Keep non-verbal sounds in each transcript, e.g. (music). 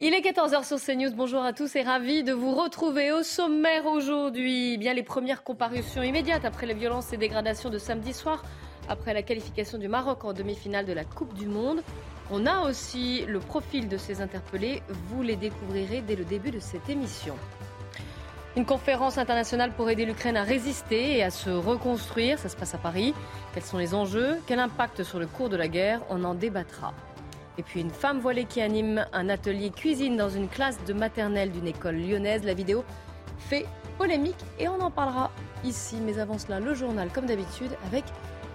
Il est 14h sur CNews. Bonjour à tous et ravi de vous retrouver au sommaire aujourd'hui. Bien les premières comparutions immédiates après les violences et dégradations de samedi soir, après la qualification du Maroc en demi-finale de la Coupe du Monde. On a aussi le profil de ces interpellés. Vous les découvrirez dès le début de cette émission. Une conférence internationale pour aider l'Ukraine à résister et à se reconstruire. Ça se passe à Paris. Quels sont les enjeux? Quel impact sur le cours de la guerre? On en débattra. Et puis une femme voilée qui anime un atelier cuisine dans une classe de maternelle d'une école lyonnaise. La vidéo fait polémique et on en parlera ici. Mais avant cela, le journal comme d'habitude avec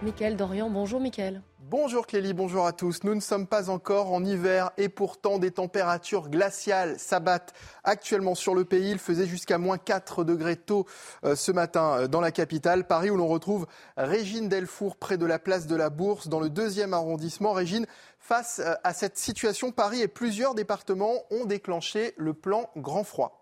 Mickaël Dorian. Bonjour Mickaël. Bonjour Clélie, bonjour à tous. Nous ne sommes pas encore en hiver et pourtant des températures glaciales s'abattent actuellement sur le pays. Il faisait jusqu'à moins 4 degrés tôt euh, ce matin euh, dans la capitale, Paris, où l'on retrouve Régine Delfour près de la place de la Bourse dans le deuxième arrondissement. Régine, face euh, à cette situation, Paris et plusieurs départements ont déclenché le plan grand froid.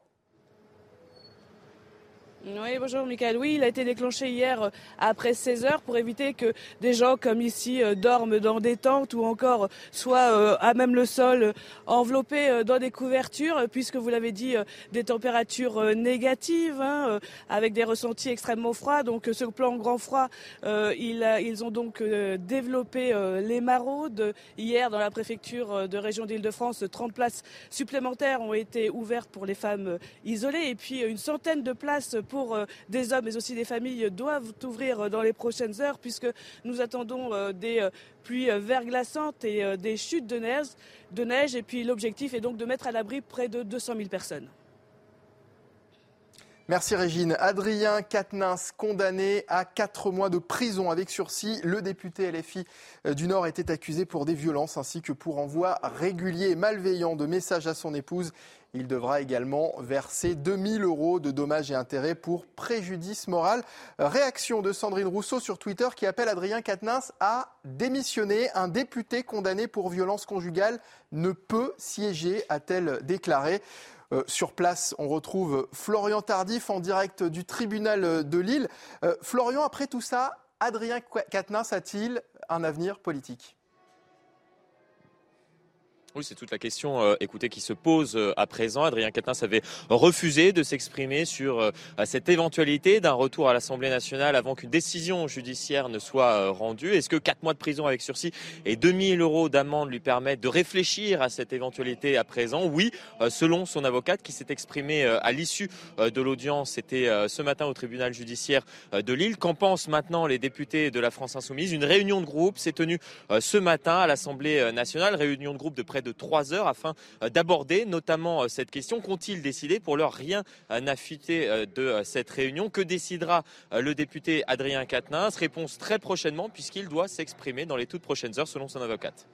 Oui, bonjour Michael. Oui, il a été déclenché hier euh, après 16 heures pour éviter que des gens comme ici euh, dorment dans des tentes ou encore soient euh, à même le sol enveloppés dans des couvertures puisque vous l'avez dit des températures négatives hein, avec des ressentis extrêmement froids. Donc ce plan grand froid, ils, ont donc développé les maraudes. Hier dans la préfecture de région d'Île-de-France, 30 places supplémentaires ont été ouvertes pour les femmes isolées et puis une centaine de places pour euh, des hommes mais aussi des familles doivent ouvrir dans les prochaines heures puisque nous attendons euh, des pluies verglaçantes et des chutes de neige. De neige et puis l'objectif est donc de mettre à l'abri près de 200 000 personnes. Merci Régine. Adrien Quatennens, condamné à quatre mois de prison avec sursis. Le député LFI du Nord était accusé pour des violences ainsi que pour envoi régulier et malveillant de messages à son épouse. Il devra également verser 2000 euros de dommages et intérêts pour préjudice moral. Réaction de Sandrine Rousseau sur Twitter qui appelle Adrien Quatennens à démissionner. Un député condamné pour violence conjugale ne peut siéger, a-t-elle déclaré. Euh, sur place, on retrouve Florian Tardif en direct du tribunal de Lille. Euh, Florian, après tout ça, Adrien Quatennens a-t-il un avenir politique? C'est toute la question euh, écoutez, qui se pose euh, à présent. Adrien Quatennens avait refusé de s'exprimer sur euh, cette éventualité d'un retour à l'Assemblée nationale avant qu'une décision judiciaire ne soit rendue. Est-ce que 4 mois de prison avec sursis et 2000 euros d'amende lui permettent de réfléchir à cette éventualité à présent? Oui, selon son avocate qui s'est exprimé à l'issue de l'audience, c'était ce matin au tribunal judiciaire de Lille. Qu'en pensent maintenant les députés de la France Insoumise? Une réunion de groupe s'est tenue ce matin à l'Assemblée nationale, réunion de groupe de près de de trois heures afin euh, d'aborder notamment euh, cette question. Qu'ont-ils décidé Pour leur rien euh, n'a fuité de cette réunion? Que décidera le député Adrien Quatennens? Réponse très prochainement puisqu'il doit s'exprimer dans les toutes prochaines heures selon son avocate.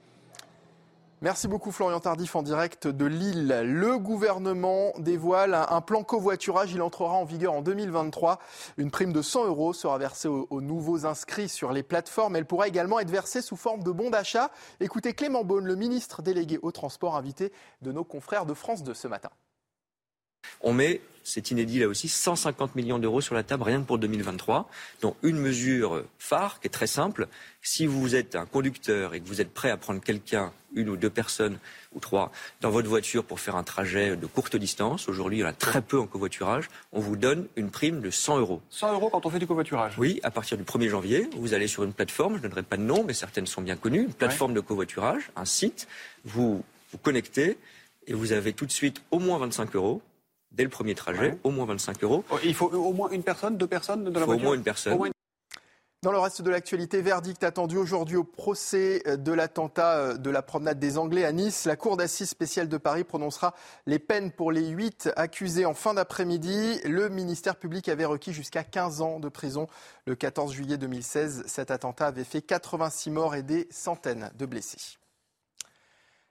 Merci beaucoup Florian Tardif en direct de Lille. Le gouvernement dévoile un plan covoiturage. Il entrera en vigueur en 2023. Une prime de 100 euros sera versée aux, nouveaux inscrits sur les plateformes. Elle pourra également être versée sous forme de bons d'achat. Écoutez Clément Beaune, le ministre délégué au transport, invité de nos confrères de France 2 ce matin. On met, c'est inédit là aussi, 150 millions d'euros sur la table rien que pour 2023, dont une mesure phare qui est très simple. Si vous êtes un conducteur et que vous êtes prêt à prendre quelqu'un, une ou deux personnes ou trois, dans votre voiture pour faire un trajet de courte distance, aujourd'hui il y en a très peu en covoiturage, on vous donne une prime de 100 euros. 100 euros quand on fait du covoiturage Oui, à partir du 1er janvier, vous allez sur une plateforme, je ne donnerai pas de nom, mais certaines sont bien connues, une plateforme de covoiturage, un site, vous vous connectez et vous avez tout de suite au moins 25 euros dès le premier trajet, au moins 25 euros. Oh, il faut au moins une personne, deux personnes dans la voiture Au moins une personne. Dans le reste de l'actualité, verdict attendu aujourd'hui au procès de l'attentat euh, de la promenade des Anglais à Nice. La Cour d'assises spéciale de Paris prononcera les peines pour les huit accusés en fin d'après-midi. Le ministère public avait requis jusqu'à 15 ans de prison. Le 14 juillet 2016, cet attentat avait fait 86 morts et des centaines de blessés.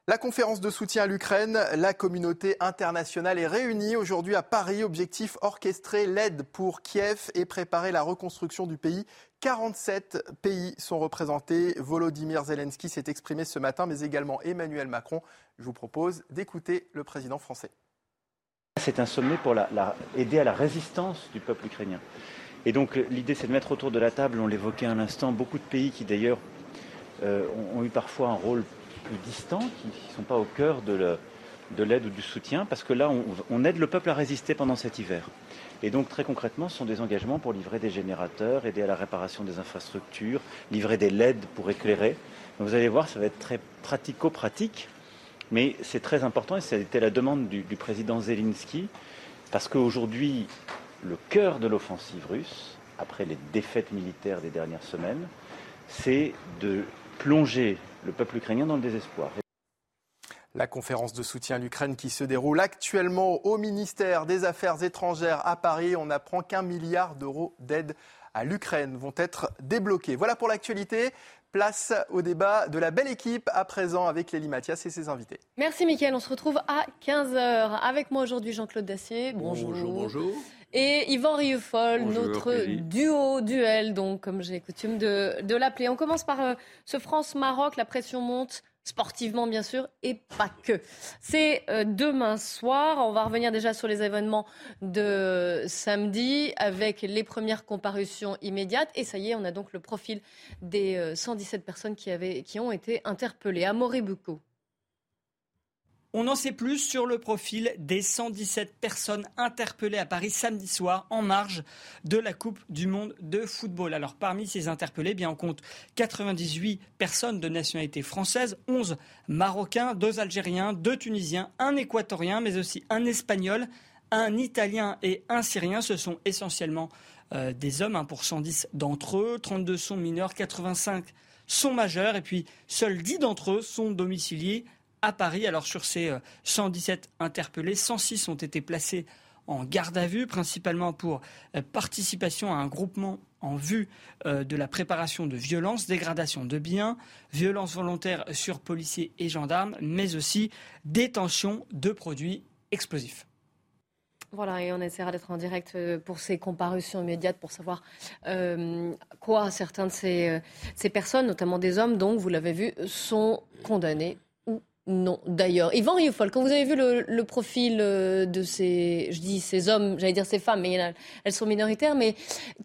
La conférence de soutien à l'Ukraine, la communauté internationale est réunie aujourd'hui à Paris. Objectif orchestrer l'aide pour Kiev et préparer la reconstruction du pays. 47 pays sont représentés. Volodymyr Zelensky s'est exprimé ce matin, mais également Emmanuel Macron. Je vous propose d'écouter le président français. C'est un sommet pour aider à la résistance du peuple ukrainien. Et donc l'idée c'est de mettre autour de la table, on l'évoquait à l'instant, beaucoup de pays qui d'ailleurs euh, ont eu parfois un rôle distants, qui ne sont pas au cœur de l'aide ou du soutien, parce que là, on, aide le peuple à résister pendant cet hiver. Et donc, très concrètement, ce sont des engagements pour livrer des générateurs, aider à la réparation des infrastructures, livrer des LED pour éclairer. vous allez voir, ça va être très pratico-pratique, mais c'est très important, et c'était la demande du, du président Zelensky, parce qu'aujourd'hui, le cœur de l'offensive russe, après les défaites militaires des dernières semaines, c'est de plonger le peuple ukrainien dans le désespoir. La conférence de soutien à l'Ukraine qui se déroule actuellement au ministère des Affaires étrangères à Paris. On apprend qu'un milliard d'euros d'aide à l'Ukraine vont être débloqués. Voilà pour l'actualité. Place au débat de la belle équipe à présent avec Lélie Mathias et ses invités. Merci Mickaël, on se retrouve à 15h. Avec moi aujourd'hui Jean-Claude Dacier. Bonjour. Bonjour, bonjour. Et Yvan Rieufol, notre duo, duel, donc comme j'ai coutume de, l'appeler. On commence par euh, ce France-Maroc, la pression monte sportivement bien sûr, et pas que. C'est euh, demain soir. On va revenir déjà sur les événements de samedi avec les premières comparutions immédiates. Et ça y est, on a donc le profil des 117 euh, personnes qui, avaient, qui ont été interpellées. à Bucco. On en sait plus sur le profil des 117 personnes interpellées à Paris samedi soir en marge de la Coupe du Monde de football. Alors parmi ces interpellés, eh bien on compte 98 personnes de nationalité française, 11 Marocains, 2 Algériens, 2 Tunisiens, un Équatorien, mais aussi un Espagnol, un Italien et un Syrien. Ce sont essentiellement euh, des hommes, 1 pour 110 d'entre eux, 32 sont mineurs, 85 sont majeurs et puis seuls 10 d'entre eux sont domiciliés à Paris. Alors sur ces 117 euh, interpellés, 106 ont été placés en garde à vue, principalement pour euh, participation à un groupement en vue euh, de la préparation de violences, dégradation de biens, violences volontaires sur policiers et gendarmes, mais aussi détention de produits explosifs. Voilà, et on essaiera d'être en direct pour ces comparutions immédiates pour savoir quoi certains de ces, ces personnes, notamment des hommes, donc vous l'avez vu, sont condamnés non, d'ailleurs. Yvan Rioufol, quand vous avez vu le, profil euh, de ces, je dis ces hommes, j'allais dire ces femmes, mais elles sont minoritaires, mais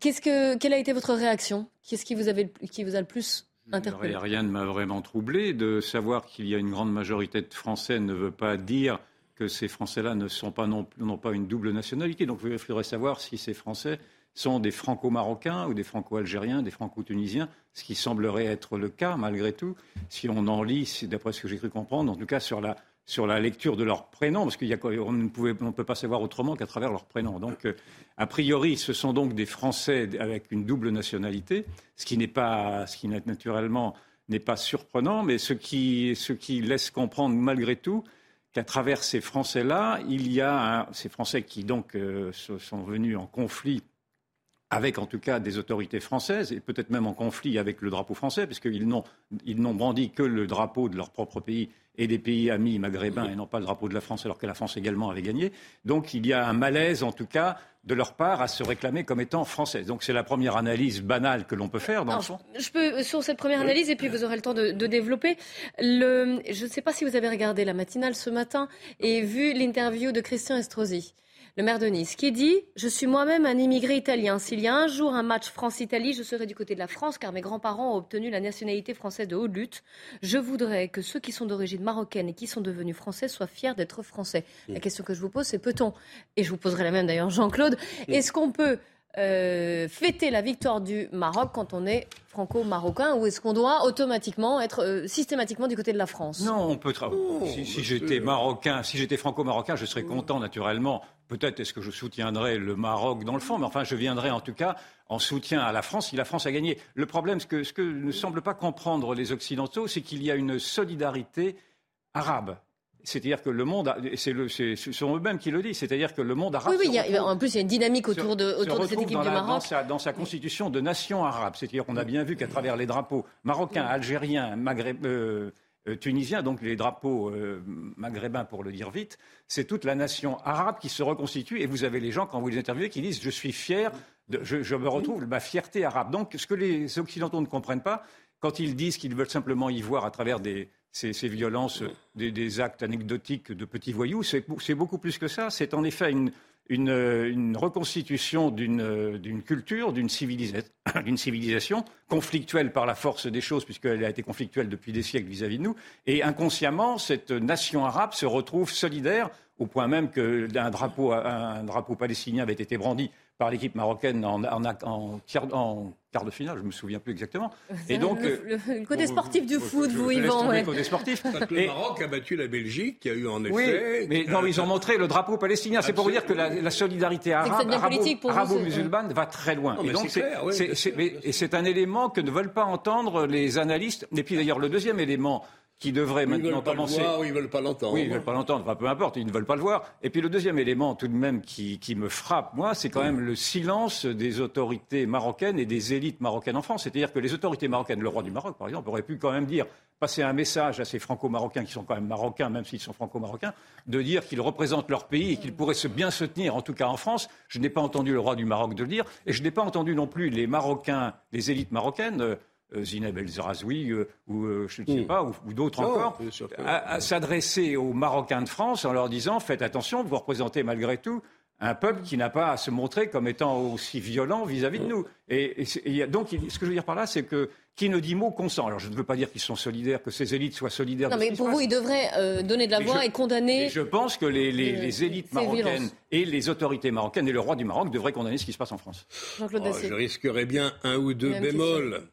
qu'est-ce que, quelle a été votre réaction? Qu'est-ce qui vous, avait, qui vous a le plus interpellé? Rien ne m'a vraiment troublé. De savoir qu'il y a une grande majorité de Français ne veut pas dire que ces Français-là ne sont pas n'ont pas une double nationalité. Donc il faudrait savoir si ces Français sont des franco-marocains ou des franco-algériens, des franco-tunisiens, ce qui semblerait être le cas malgré tout, si on en lit, d'après ce que j'ai cru comprendre, en tout cas sur la, sur la lecture de leur prénom, parce qu'on ne, ne peut pas savoir autrement qu'à travers leur prénom. Donc, euh, a priori, ce sont donc des Français avec une double nationalité, ce qui n'est pas, ce qui naturellement n'est pas surprenant, mais ce qui, ce qui laisse comprendre malgré tout qu'à travers ces Français-là, il y a ces Français qui donc euh, sont venus en conflit avec en tout cas des autorités françaises, et peut-être même en conflit avec le drapeau français, puisqu'ils n'ont, ils n'ont brandi que le drapeau de leur propre pays et des pays amis maghrébins, et non pas le drapeau de la France, alors que la France également avait gagné. Donc il y a un malaise, en tout cas, de leur part, à se réclamer comme étant français. Donc c'est la première analyse banale que l'on peut faire dans le fond. Je peux, sur cette première analyse, et puis vous aurez le temps de, de développer. Le, je ne sais pas si vous avez regardé la matinale ce matin et vu l'interview de Christian Estrosi le maire de Nice, qui dit Je suis moi-même un immigré italien. S'il y a un jour un match France-Italie, je serai du côté de la France car mes grands-parents ont obtenu la nationalité française de haute lutte. Je voudrais que ceux qui sont d'origine marocaine et qui sont devenus français soient fiers d'être français. La question que je vous pose, c'est peut-on Et je vous poserai la même d'ailleurs, Jean-Claude. Est-ce qu'on peut euh, fêter la victoire du Maroc quand on est franco-marocain ou est-ce qu'on doit automatiquement être euh, systématiquement du côté de la France? Non, on peut travailler. Oh, si, j'étais marocain, si j'étais franco-marocain, je serais content naturellement. Peut-être est-ce que je soutiendrais le Maroc dans le fond, mais enfin je viendrais en tout cas en soutien à la France si la France a gagné. Le problème, ce que, ce que ne semblent pas comprendre les Occidentaux, c'est qu'il y a une solidarité arabe. C'est-à-dire que le monde, c'est ce sont eux-mêmes qui le disent, c'est-à-dire que le monde arabe. Oui, oui, en plus il y a une dynamique autour de, autour de cette équipe du Maroc. Dans sa, constitution de nation arabe, c'est-à-dire qu'on a bien vu qu'à travers les drapeaux marocains, algériens, maghreb, euh, euh, tunisien, donc les drapeaux euh, maghrébins pour le dire vite, c'est toute la nation arabe qui se reconstitue et vous avez les gens, quand vous les interviewez, qui disent je suis fier, je, me retrouve ma fierté arabe. Donc ce que les Occidentaux ne comprennent pas, quand ils disent qu'ils veulent simplement y voir à travers ces, violences, des, actes anecdotiques de petits voyous, c'est beaucoup plus que ça. C'est en effet une, une, reconstitution d'une culture, (coughs) d'une civilisation conflictuelle par la force des choses, puisqu'elle a été conflictuelle depuis des siècles vis-à-vis de nous. Et inconsciemment, cette nation arabe se retrouve solidaire, au point même qu'un drapeau, drapeau palestinien avait été brandi par l'équipe marocaine en, en, quart de finale, je ne me souviens plus exactement. (laughs) Et donc, le, côté sportif du foot, vous, Yvan. Le côté sportif. le Maroc a battu la Belgique, qui a eu en effet. Oui, mais non, ils ont montré le drapeau palestinien. C'est pour vous dire que la, solidarité arabe, arabo-musulmane va très loin. et donc, c'est un élément que ne veulent pas entendre les analystes. Et puis d'ailleurs, le deuxième élément qui devrait maintenant commencer. Ils voir, ils veulent pas l'entendre. Oui, ils veulent pas l'entendre. Enfin, peu importe, ils ne veulent pas le voir. Et puis le deuxième élément, tout de même, qui, qui me frappe, moi, c'est quand même le silence des autorités marocaines et des élites marocaines en France. C'est-à-dire que les autorités marocaines, le roi du Maroc, par exemple, aurait pu quand même dire, passer un message à ces franco-marocains qui sont quand même marocains, même s'ils sont franco-marocains, de dire qu'ils représentent leur pays et qu'ils pourraient se bien se tenir, en tout cas en France. Je n'ai pas entendu le roi du Maroc de le dire, et je n'ai pas entendu non plus les Marocains, les élites marocaines. Euh, Zineb El Zrazoui euh, ou euh, je ne sais hmm. pas, ou, d'autres encore, à, s'adresser aux Marocains de France en leur disant faites attention, vous représentez malgré tout un peuple qui n'a pas à se montrer comme étant aussi violent vis-à-vis de nous. Et, donc, ce que je veux dire par là, c'est que qui ne dit mot consent. Alors, je ne veux pas dire qu'ils sont solidaires, que ces élites soient solidaires. Non, mais pour vous, ils devraient donner de la voix et condamner. je pense que les, élites marocaines et les autorités marocaines et le roi du Maroc devraient condamner ce qui se passe en France. Oh, je risquerais bien un ou deux bémols.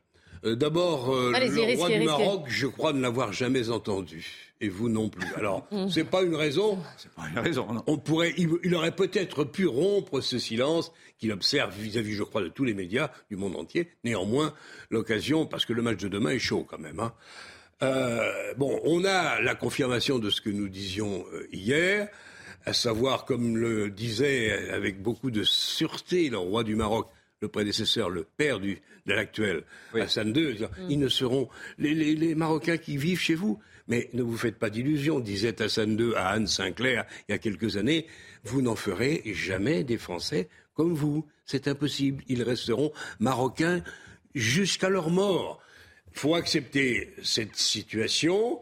Euh, d'abord, euh, le roi du Maroc, je crois ne l'avoir jamais entendu. Et vous non plus. Alors, (laughs) c'est pas une raison. C'est pas une raison. Non. On pourrait, il, aurait peut-être pu rompre ce silence qu'il observe vis-à-vis, je crois, de tous les médias du monde entier. Néanmoins, l'occasion, parce que le match de demain est chaud quand même. Hein. Euh, bon, on a la confirmation de ce que nous disions hier, à savoir, comme le disait avec beaucoup de sûreté le roi du Maroc, le prédécesseur, le père du, de l'actuel Hassan II, mm. ils ne seront les, Marocains qui vivent chez vous. Mais ne vous faites pas d'illusions, disait Hassan II à Anne Sinclair il y a quelques années, vous n'en ferez jamais des Français comme vous. C'est impossible. Ils resteront Marocains jusqu'à leur mort. Il faut accepter cette situation.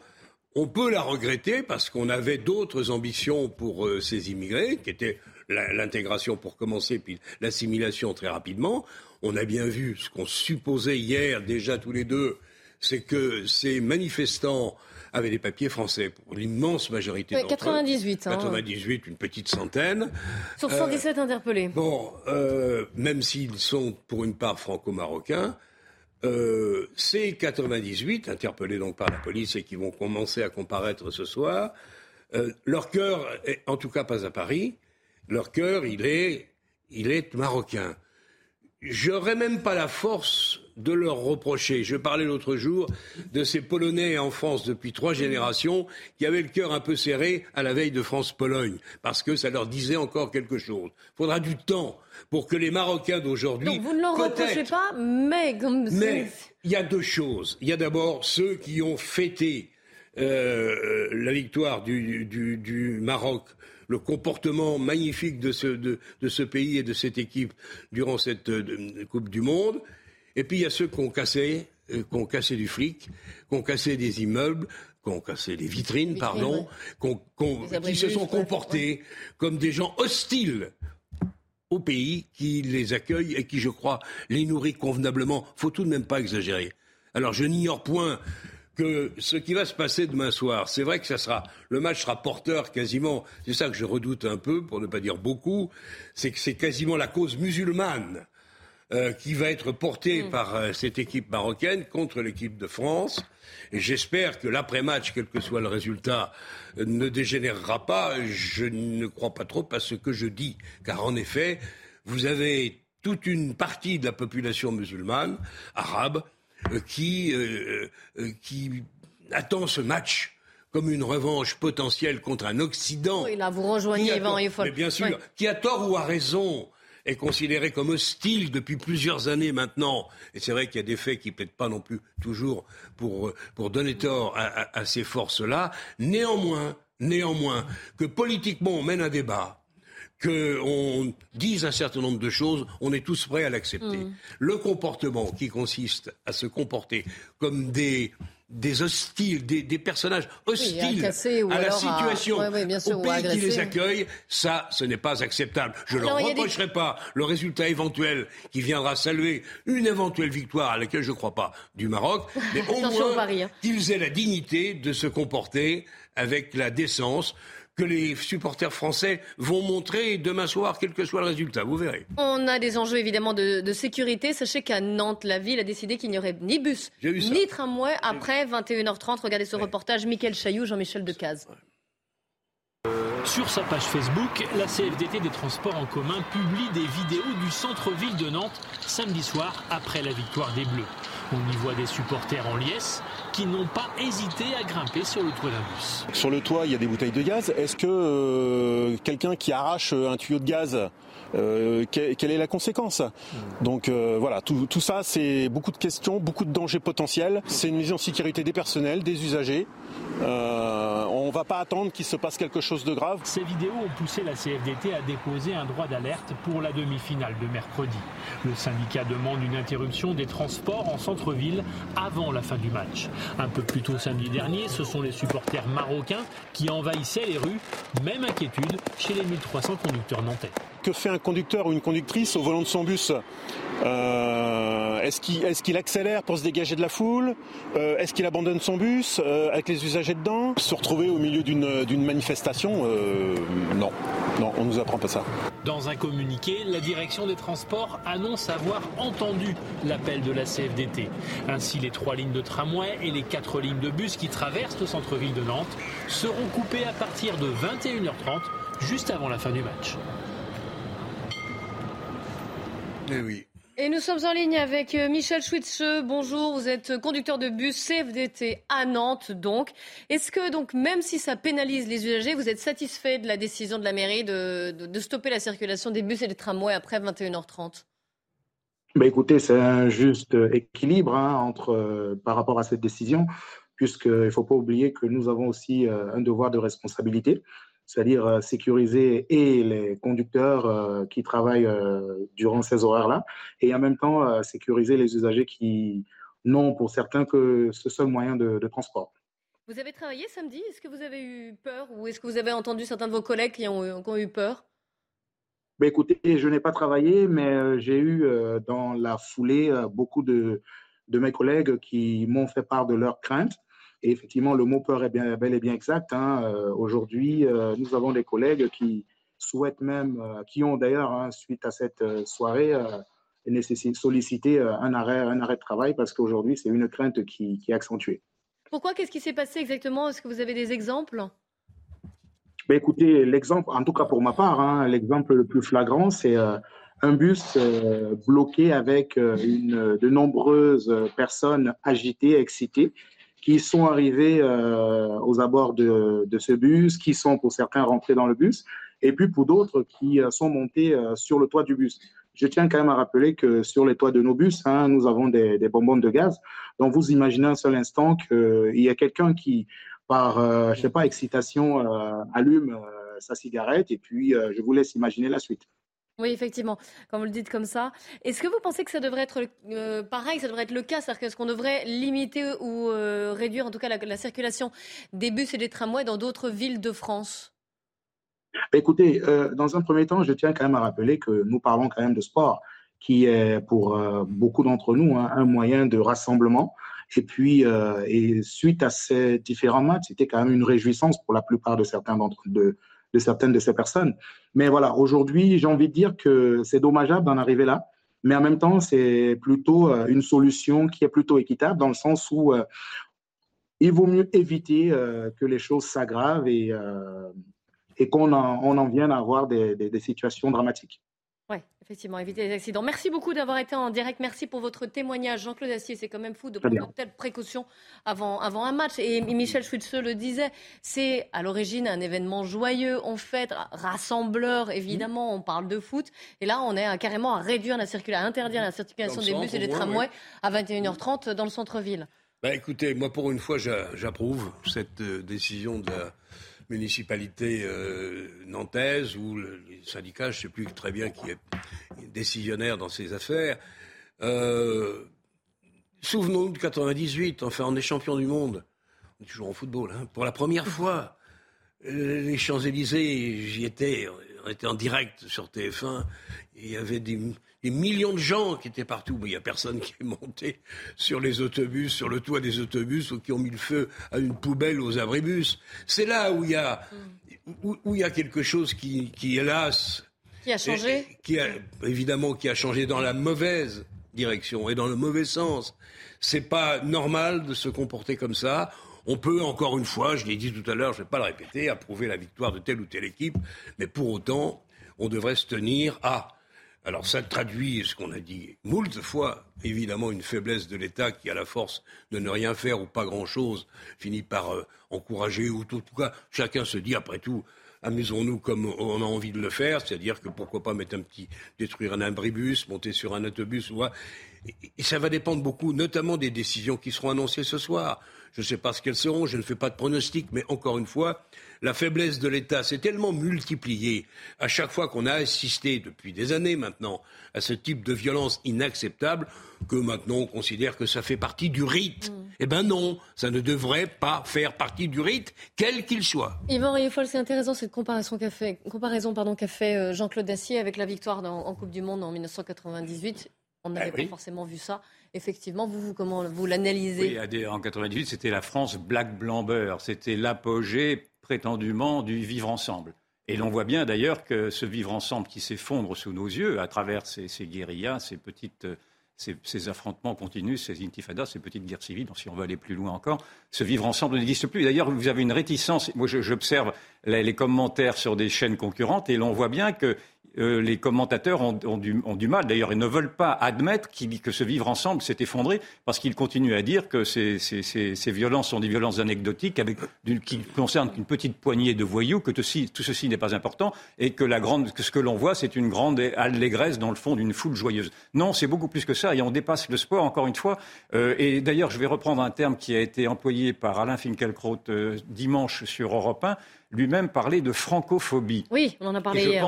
On peut la regretter parce qu'on avait d'autres ambitions pour euh, ces immigrés, qui étaient l'intégration pour commencer, puis l'assimilation très rapidement. On a bien vu ce qu'on supposait hier déjà tous les deux, c'est que ces manifestants avaient des papiers français pour l'immense majorité ouais, 98. 98, une petite centaine. Sur 117 euh, interpellés. Bon, euh, même s'ils sont pour une part franco-marocains, euh, ces 98, interpellés donc par la police et qui vont commencer à comparaître ce soir, leur cœur, est, en tout cas pas à Paris, leur cœur, il est, il est marocain. J'aurais même pas la force de leur reprocher. Je parlais l'autre jour de ces Polonais en France depuis trois générations qui avaient le cœur un peu serré à la veille de France-Pologne, parce que ça leur disait encore quelque chose. Il faudra du temps pour que les Marocains d'aujourd'hui. Donc vous ne leur reprochez pas, mais comme Mais il y a deux choses. Il y a d'abord ceux qui ont fêté euh, la victoire du, du, du Maroc le comportement magnifique de ce, de, ce, pays et de cette équipe durant cette euh, Coupe du Monde. Et puis il y a ceux qui ont cassé, euh, qui ont cassé du fric, qui ont cassé des immeubles, qui ont cassé les vitrines, pardon, qui se sont comportés comme des gens hostiles au pays qui les accueille et qui, je crois, les nourrit convenablement. Faut tout de même pas exagérer. Alors je n'ignore point que ce qui va se passer demain soir, c'est vrai que ça sera, le match sera porteur quasiment, c'est ça que je redoute un peu, pour ne pas dire beaucoup, c'est que c'est quasiment la cause musulmane euh, qui va être portée mm. par euh, cette équipe marocaine contre l'équipe de France. Et j'espère que l'après-match, quel que soit le résultat, euh, ne dégénérera pas. Je ne crois pas trop à ce que je dis, car en effet, vous avez toute une partie de la population musulmane, arabe, qui, euh, euh, qui attend ce match comme une revanche potentielle contre un Occident. Oui, là, vous rejoignez Yvan Mais bien sûr, qui a tort ou a raison est considéré comme hostile depuis plusieurs années maintenant, et c'est vrai qu'il y a des faits qui ne plaident pas non plus toujours pour, pour donner tort à, ces forces-là, néanmoins, néanmoins, que politiquement on mène un débat, qu'on dise un certain nombre de choses, on est tous prêts à l'accepter. Mm. Le comportement qui consiste à se comporter comme des des hostiles, des, personnages hostiles à, la situation, au pays qui les accueille, ça, ce n'est pas acceptable. Je ne leur reprocherai pas le résultat éventuel qui viendra saluer une éventuelle victoire à laquelle je ne crois pas du Maroc, (laughs) mais au moins hein. qu'ils aient la dignité de se comporter avec la décence que les supporters français vont montrer demain soir, quel que soit le résultat. Vous verrez. On a des enjeux évidemment de, sécurité. Sachez qu'à Nantes, la ville a décidé qu'il n'y aurait ni bus, ni tramway après 21h30. Regardez ce reportage. Michael Chailloux, Jean-Michel Decaze. Sur sa page Facebook, la CFDT des transports en commun publie des vidéos du centre-ville de Nantes samedi soir après la victoire des Bleus. On y voit des supporters en liesse qui n'ont pas hésité à grimper sur le toit d'un bus. Sur le toit, il y a des bouteilles de gaz. Est-ce que euh, quelqu'un qui arrache un tuyau de gaz euh, quelle est la conséquence? Donc euh, voilà, tout, tout ça, c'est beaucoup de questions, beaucoup de dangers potentiels. C'est une mise en sécurité des personnels, des usagers. Euh, on ne va pas attendre qu'il se passe quelque chose de grave. Ces vidéos ont poussé la CFDT à déposer un droit d'alerte pour la demi-finale de mercredi. Le syndicat demande une interruption des transports en centre-ville avant la fin du match. Un peu plus tôt samedi dernier, ce sont les supporters marocains qui envahissaient les rues. Même inquiétude chez les 1300 conducteurs nantais que fait un conducteur ou une conductrice au volant de son bus? Euh, Est-ce qu'il accélère pour se dégager de la foule? Euh, Est-ce qu'il abandonne son bus euh, avec les usagers dedans? Se retrouver au milieu d'une manifestation Non, non, on nous apprend pas ça. Dans un communiqué, la direction des transports annonce avoir entendu l'appel de la CFDT. Ainsi, les trois lignes de tramway et les quatre lignes de bus qui traversent le centre-ville de Nantes seront coupées à partir de 21h30, juste avant la fin du match. Eh Et nous sommes en ligne avec euh, Michel Schwitze. Bonjour, vous êtes conducteur de bus CFDT à Nantes, donc. Est-ce que, donc, même si ça pénalise les usagers, vous êtes satisfait de la décision de la mairie de, stopper la circulation des bus et des tramways après 21h30 bah écoutez, c'est un juste équilibre hein, entre, euh, par rapport à cette décision, puisqu'il ne faut pas oublier que nous avons aussi euh, un devoir de responsabilité c'est-à-dire euh, sécuriser et les conducteurs euh, qui travaillent euh, durant ces horaires-là, et en même temps sécuriser les usagers qui n'ont pour certains que ce seul moyen de, transport. Vous avez travaillé samedi? Est-ce que vous avez eu peur ou est-ce que vous avez entendu certains de vos collègues qui ont, eu peur? Ben écoutez, je n'ai pas travaillé, mais j'ai eu dans la foulée beaucoup de, de mes collègues qui m'ont fait part de leurs craintes. Et effectivement, le mot peur est bien, bel et bien exact. Hein. Euh, aujourd'hui, euh, nous avons des collègues qui souhaitent même, euh, qui ont d'ailleurs, hein, suite à cette soirée, sollicité un arrêt, un arrêt de travail parce qu'aujourd'hui, c'est une crainte qui, est accentuée. Pourquoi Qu'est-ce qui s'est passé exactement? Est-ce que vous avez des exemples? Ben Écoutez, l'exemple, en tout cas pour ma part, hein, l'exemple le plus flagrant, c'est un bus bloqué avec une, de nombreuses personnes agitées, excitées, qui sont arrivés euh, aux abords de, ce bus, qui sont pour certains rentrés dans le bus, et puis pour d'autres qui euh, sont montés euh, sur le toit du bus. Je tiens quand même à rappeler que sur les toits de nos bus, hein, nous avons des, bonbons de gaz. Donc vous imaginez un seul instant qu'il y a quelqu'un qui, par, je sais pas, excitation, allume sa cigarette, et puis je vous laisse imaginer la suite. Oui, effectivement, quand vous le dites comme ça. Est-ce que vous pensez que ça devrait être euh, pareil, ça devrait être le cas? C'est-à-dire qu'est-ce qu'on devrait limiter ou euh, réduire en tout cas la, circulation des bus et des tramways dans d'autres villes de France? Bah, Écoutez, euh, dans un premier temps, je tiens quand même à rappeler que nous parlons quand même de sport, qui est pour beaucoup d'entre nous hein, un moyen de rassemblement. Et puis, et suite à ces différents matchs, c'était quand même une réjouissance pour la plupart de certains d'entre de, de certaines de ces personnes. Mais voilà, aujourd'hui, j'ai envie de dire que c'est dommageable d'en arriver là, mais en même temps, c'est plutôt euh, une solution qui est plutôt équitable dans le sens où euh, il vaut mieux éviter euh, que les choses s'aggravent et, et qu'on en, on en vienne à avoir des, des, situations dramatiques. Oui, effectivement, éviter les accidents. Merci beaucoup d'avoir été en direct. Merci pour votre témoignage. Jean-Claude Assier, c'est quand même fou de prendre de telles précautions avant, avant un match. Et Michel Schwitze le disait, c'est à l'origine un événement joyeux, on fête, rassembleur, évidemment, on parle de foot. Et là, on est carrément à réduire la circulation, à interdire la circulation des bus et des tramways à 21h30 dans le centre-ville. Bah, écoutez, moi, pour une fois, j'approuve cette euh, décision de la municipalité euh, nantaise ou le, syndicat, je ne sais plus très bien qui est décisionnaire dans ces affaires. Euh, souvenons-nous de 98, enfin on est champion du monde. On est toujours en football, hein, pour la première fois. Les Champs-Élysées, j'y étais, on était en direct sur TF1. Il y avait des, millions de gens qui étaient partout. Mais il n'y a personne qui est monté sur les autobus, sur le toit des autobus, ou qui ont mis le feu à une poubelle aux abribus. C'est là où il y a, où, il y a quelque chose qui, qui hélas, qui a changé qui a, Évidemment, qui a changé dans la mauvaise direction et dans le mauvais sens. C'est pas normal de se comporter comme ça. On peut, encore une fois, je l'ai dit tout à l'heure, je ne vais pas le répéter, approuver la victoire de telle ou telle équipe, mais pour autant, on devrait se tenir à. Alors ça traduit ce qu'on a dit moult fois, évidemment une faiblesse de l'État qui a la force de ne rien faire ou pas grand-chose, finit par euh, encourager, ou tout, tout cas, chacun se dit après tout, amusons-nous comme on a envie de le faire, c'est-à-dire que pourquoi pas mettre un petit, détruire un abribus, monter sur un autobus, ou et ça va dépendre beaucoup, notamment des décisions qui seront annoncées ce soir. Je ne sais pas ce qu'elles seront, je ne fais pas de pronostic, mais encore une fois, la faiblesse de l'État s'est tellement multipliée à chaque fois qu'on a assisté depuis des années maintenant à ce type de violence inacceptable que maintenant on considère que ça fait partie du rite. Mm. Eh bien non, ça ne devrait pas faire partie du rite, quel qu'il soit. Yvan Rieffol, c'est intéressant cette comparaison qu'a fait, comparaison, pardon, qu'a fait euh, Jean-Claude Dacier avec la victoire en Coupe du Monde en 1998. On n'avait eh pas forcément vu ça. Effectivement, vous, vous comment vous l'analysez? Oui, en 98, c'était la France black blanc. C'était l'apogée prétendument du vivre ensemble. Et l'on voit bien d'ailleurs que ce vivre ensemble qui s'effondre sous nos yeux à travers ces, guérillas, ces petites ces, affrontements continus, ces intifadas, ces petites guerres civiles, si on veut aller plus loin encore, ce vivre ensemble n'existe plus. D'ailleurs, vous avez une réticence. Moi, j'observe les commentaires sur des chaînes concurrentes et l'on voit bien que euh, les commentateurs ont, du, mal. D'ailleurs, ils ne veulent pas admettre que ce vivre ensemble s'est effondré parce qu'ils continuent à dire que ces, violences sont des violences anecdotiques avec, qui concernent qu'une petite poignée de voyous, que tout, ceci n'est pas important et que, ce que l'on voit, c'est une grande allégresse dans le fond d'une foule joyeuse. Non, c'est beaucoup plus que ça et on dépasse le sport, encore une fois. Euh, et d'ailleurs, je vais reprendre un terme qui a été employé par Alain Finkielkraut euh, dimanche sur Europe 1 lui-même parlait de francophobie. Oui, on en a parlé hier,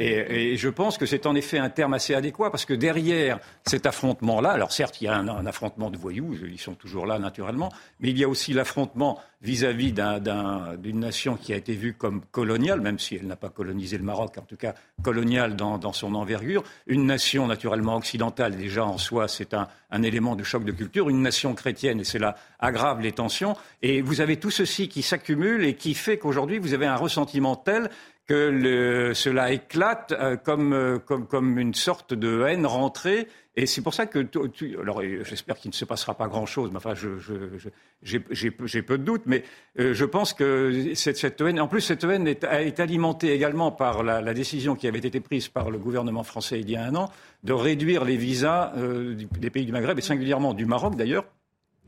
Et, je pense que c'est en effet un terme assez adéquat parce que derrière cet affrontement-là, alors certes, il y a un, affrontement de voyous, ils sont toujours là naturellement, mais il y a aussi l'affrontement vis-à-vis d'une nation qui a été vue comme coloniale, même si elle n'a pas colonisé le Maroc, en tout cas coloniale dans, son envergure. Une nation naturellement occidentale, déjà en soi, c'est un, un élément de choc de culture. Une nation chrétienne, et cela aggrave les tensions. Et vous avez tout ceci qui s'accumule et qui fait qu'aujourd'hui, vous avez un ressentiment tel que cela éclate euh, euh, comme, comme, une sorte de haine rentrée. Et c'est pour ça que, alors j'espère qu'il ne se passera pas grand-chose, mais enfin, j'ai peu de doutes, mais euh, je pense que cette, haine, en plus, cette haine est, est alimentée également par la, décision qui avait été prise par le gouvernement français il y a un an de réduire les visas des pays du Maghreb, et singulièrement du Maroc d'ailleurs,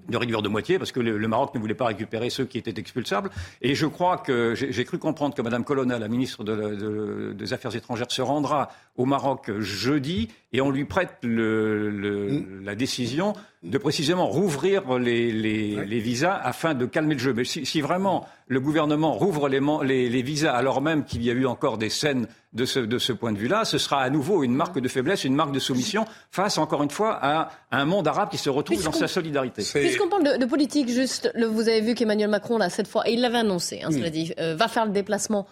de réduire de moitié parce que le, Maroc ne voulait pas récupérer ceux qui étaient expulsables. Et je crois que j'ai cru comprendre que Mme Colonna, la ministre des Affaires étrangères, se rendra au Maroc jeudi et on lui prête mm. la décision de précisément rouvrir les, visas afin de calmer le jeu. Mais si, vraiment le gouvernement rouvre les, visas alors même qu'il y a eu encore des scènes de ce, point de vue-là, ce sera à nouveau une marque de faiblesse, une marque de soumission face, encore une fois, à, un monde arabe qui se retrouve dans sa solidarité. Puisqu'on parle de, politique, juste, vous avez vu qu'Emmanuel Macron, là, cette fois, et il l'avait annoncé, hein, cela dit, euh, va faire le déplacement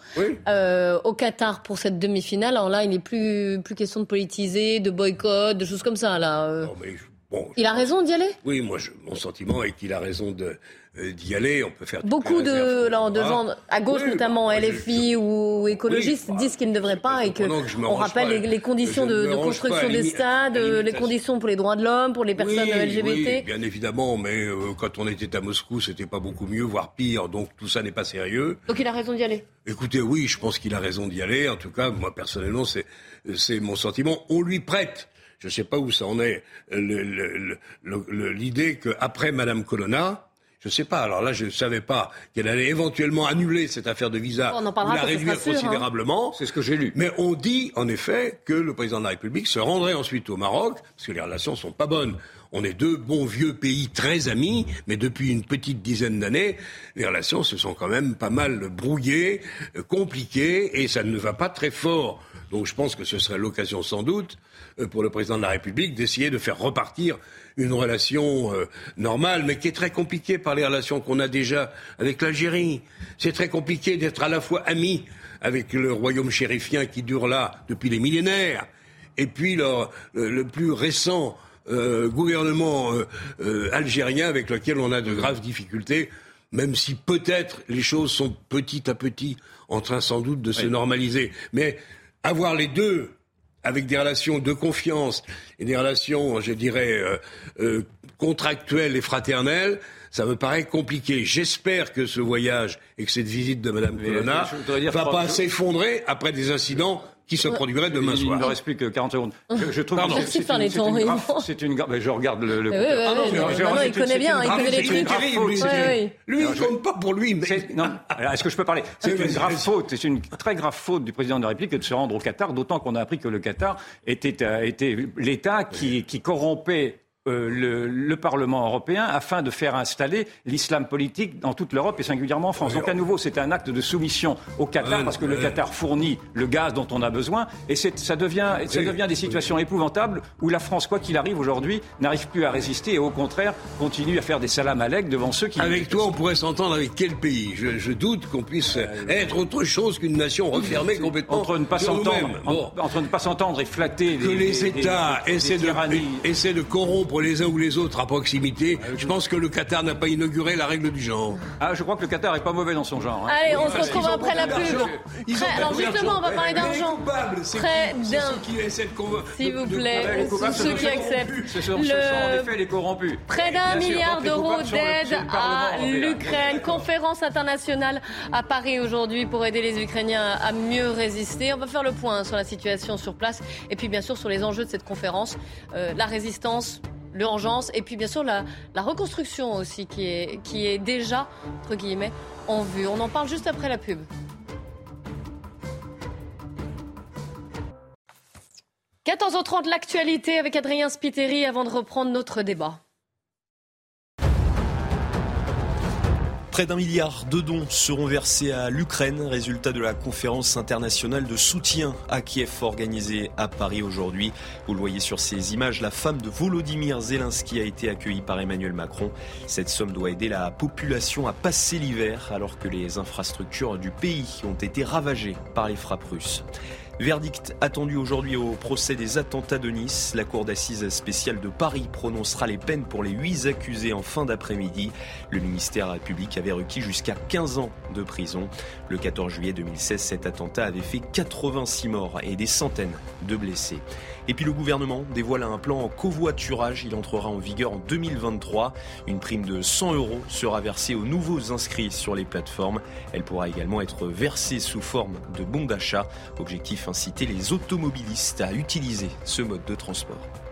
euh, au Qatar pour cette demi-finale. Alors là, il n'est plus, plus question de politiser, de boycott, de choses comme ça, là. Euh. Bon, Il a raison d'y aller oui, moi, je- mon sentiment est qu'il a raison de, euh, d'y aller. On peut faire Beaucoup de, là, de gens à gauche, Oui, notamment bah, je- LFI ou écologistes, Oui, bah, disent qu'ils ne devraient pas et que on rappelle pas. les, les conditions de, construction des stades, les conditions pour les droits de l'homme, pour les personnes oui, LGBT. oui, bien évidemment, mais euh, quand on était à Moscou, c'était pas beaucoup mieux, voire pire. Donc tout ça n'est pas sérieux. Donc il a raison d'y aller. Écoutez, oui, je pense qu'il a raison d'y aller. En tout cas, moi personnellement, c'est c'est mon sentiment. On lui prête. Je ne sais pas où ça en est. L'idée qu'après Madame Colonna, je ne sais pas. Alors là, je ne savais pas qu'elle allait éventuellement annuler cette affaire de visa On en ou la réduire hein. considérablement. C'est ce que j'ai lu. Mais on dit en effet que le président de la République se rendrait ensuite au Maroc, parce que les relations sont pas bonnes. On est deux bons vieux pays très amis, mais depuis une petite dizaine d'années, les relations se sont quand même pas mal brouillées, euh, compliquées, et ça ne va pas très fort. Donc je pense que ce serait l'occasion sans doute euh, pour le président de la République d'essayer de faire repartir une relation euh, normale, mais qui est très compliquée par les relations qu'on a déjà avec l'Algérie. C'est très compliqué d'être à la fois ami avec le royaume chérifien qui dure là depuis des millénaires, et puis le, le- le plus récent euh, gouvernement euh, euh, algérien avec lequel on a de graves difficultés, même si peut-être les choses sont petit à petit en train sans doute de se normaliser. Mais avoir les deux avec des relations de confiance et des relations, je dirais, euh, euh, contractuelles et fraternelles, ça me paraît compliqué. J'espère que ce voyage et que cette visite de Mme Colonna va pas s'effondrer après des incidents qui se produiraient demain Il soir. ne me reste plus que 40 secondes. Je, je trouve Pardon. que c'est c'est temps, une C'est une grave. Je regarde le. le Oui, oui, oui, Ah non, oui, je- non, non, c'est il connaît c'est bien, il connaît les c'est une trucs. grave Terrible, faute, lui, c'est c'est- il compte pas pour lui, mais C'est- non, est-ce que je peux parler? C'est Oui, une grave faute, c'est une très grave faute du président de la République que de se rendre au Qatar, d'autant qu'on a appris que le Qatar était, euh, était l'État qui, qui corrompait euh, le, le Parlement européen afin de faire installer l'islam politique dans toute l'Europe et singulièrement en France. Donc à nouveau, c'est un acte de soumission au Qatar parce que le. Qatar fournit le gaz dont on a besoin et ça devient, ça devient des situations épouvantables où la France, quoi qu'il arrive aujourd'hui, n'arrive plus à résister et au contraire continue à faire des salams aleiks devant ceux qui... Avec toi, on pourrait s'entendre avec quel pays? Je, je doute qu'on puisse être autre chose qu'une nation refermée complètement entre ne pas s'entendre, nous-mêmes. Bon. en- entre ne pas s'entendre et flatter Que les des- États essaient, de, essaient de corrompre les uns ou les autres à proximité, je pense que le Qatar n'a pas inauguré la règle du genre. Ah, je crois que le Qatar est pas mauvais dans son genre. hein. Allez, on se retrouve après la pub. alors justement, on va parler d'argent. C'est d'un- S'il de- vous de- plaît, Ah, ceux qui acceptent. Ce sont, ce Le- sont en effet les corrompus. Près d'un milliard d'euros d'aide à l'Ukraine. Conférence internationale à Paris aujourd'hui pour aider les Ukrainiens à mieux résister. On va faire le point sur la situation sur place et puis bien sûr sur les enjeux de cette conférence, Euh, la résistance. L'urgence et puis bien sûr la, reconstruction aussi qui est, qui est déjà, entre guillemets, en vue. On en parle juste après la pub. 14h30, l'actualité avec Adrien Spiteri avant de reprendre notre débat. Près d'un milliard de dons seront versés à l'Ukraine, résultat de la conférence internationale de soutien à Kiev organisée à Paris aujourd'hui. Vous le voyez sur ces images, la femme de Volodymyr Zelensky a été accueillie par Emmanuel Macron. Cette somme doit aider la population à passer l'hiver alors que les infrastructures du pays ont été ravagées par les frappes russes. Verdict attendu aujourd'hui au procès des attentats de Nice. La cour d'assises spéciale de Paris prononcera les peines pour les huit accusés en fin d'après-midi. Le ministère public avait requis jusqu'à 15 ans de prison. Le 14 juillet 2016, cet attentat avait fait 86 morts et des centaines de blessés. Et puis le gouvernement dévoile un plan en covoiturage. Il entrera en vigueur en 2023. Une prime de 100 euros sera versée aux nouveaux inscrits sur les plateformes. Elle pourra également être versée sous forme de bons d'achat. Objectif inciter les automobilistes à utiliser ce mode de transport.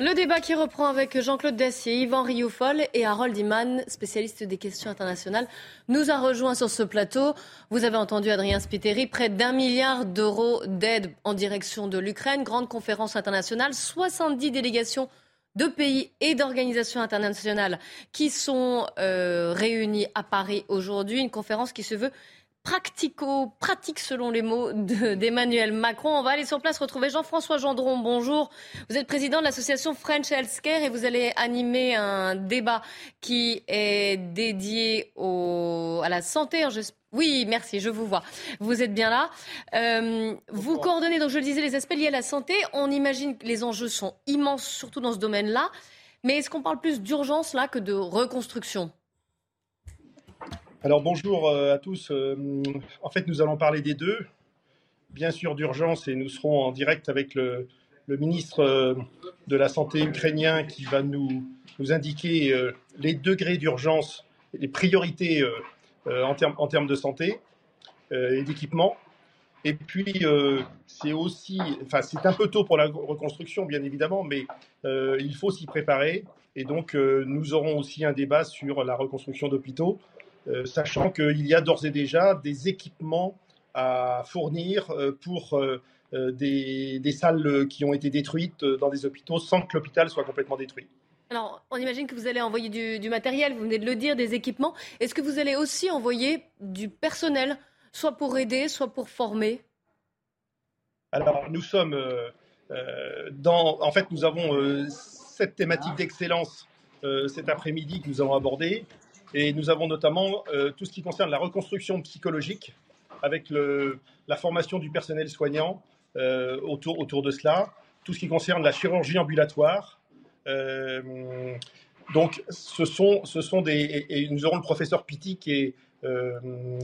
Le débat qui reprend avec Jean-Claude Dacier, Yvan Rioufol et Harold Iman, spécialiste des questions internationales, nous a rejoint sur ce plateau. Vous avez entendu Adrien Spiteri, près d'un milliard d'euros d'aide en direction de l'Ukraine, grande conférence internationale, 70 délégations de pays et d'organisations internationales qui sont euh, réunies à Paris aujourd'hui, une conférence qui se veut pratico-pratique selon les mots d'Emmanuel Macron. On va aller sur place retrouver Jean-François Gendron. Bonjour. Vous êtes président de l'association French Healthcare et vous allez animer un débat qui est dédié à la santé. Oui, merci, je vous vois. Vous êtes bien là. Euh, vous coordonnez, donc je le disais, les aspects liés à la santé. On imagine que les enjeux sont immenses, surtout dans ce domaine-là. Mais est-ce qu'on parle plus d'urgence là que de reconstruction? Alors bonjour euh, à tous. Euh, en fait, nous allons parler des deux. Bien sûr d'urgence et nous serons en direct avec le, ministre euh, de la Santé ukrainien qui va nous, nous indiquer les degrés d'urgence, les priorités en, termes, en termes de santé et d'équipement. Et puis, c'est aussi, enfin, c'est un peu tôt pour la reconstruction, bien évidemment, mais il faut s'y préparer. Et donc, nous aurons aussi un débat sur la reconstruction d'hôpitaux. Euh, sachant qu'il y a d'ores et déjà des équipements à fournir euh, pour euh, des, salles qui ont été détruites dans des hôpitaux sans que l'hôpital soit complètement détruit. Alors, on imagine que vous allez envoyer du, matériel, vous venez de le dire, des équipements. Est-ce que vous allez aussi envoyer du personnel, soit pour aider, soit pour former? Alors, nous sommes dans. En fait, nous avons cette thématique d'excellence cet après-midi que nous allons aborder. Et nous avons notamment euh, tout ce qui concerne la reconstruction psychologique avec le, la formation du personnel soignant euh, autour, autour de cela, tout ce qui concerne la chirurgie ambulatoire. Euh, donc, ce sont, ce sont des. Et, nous aurons le professeur Pitti qui est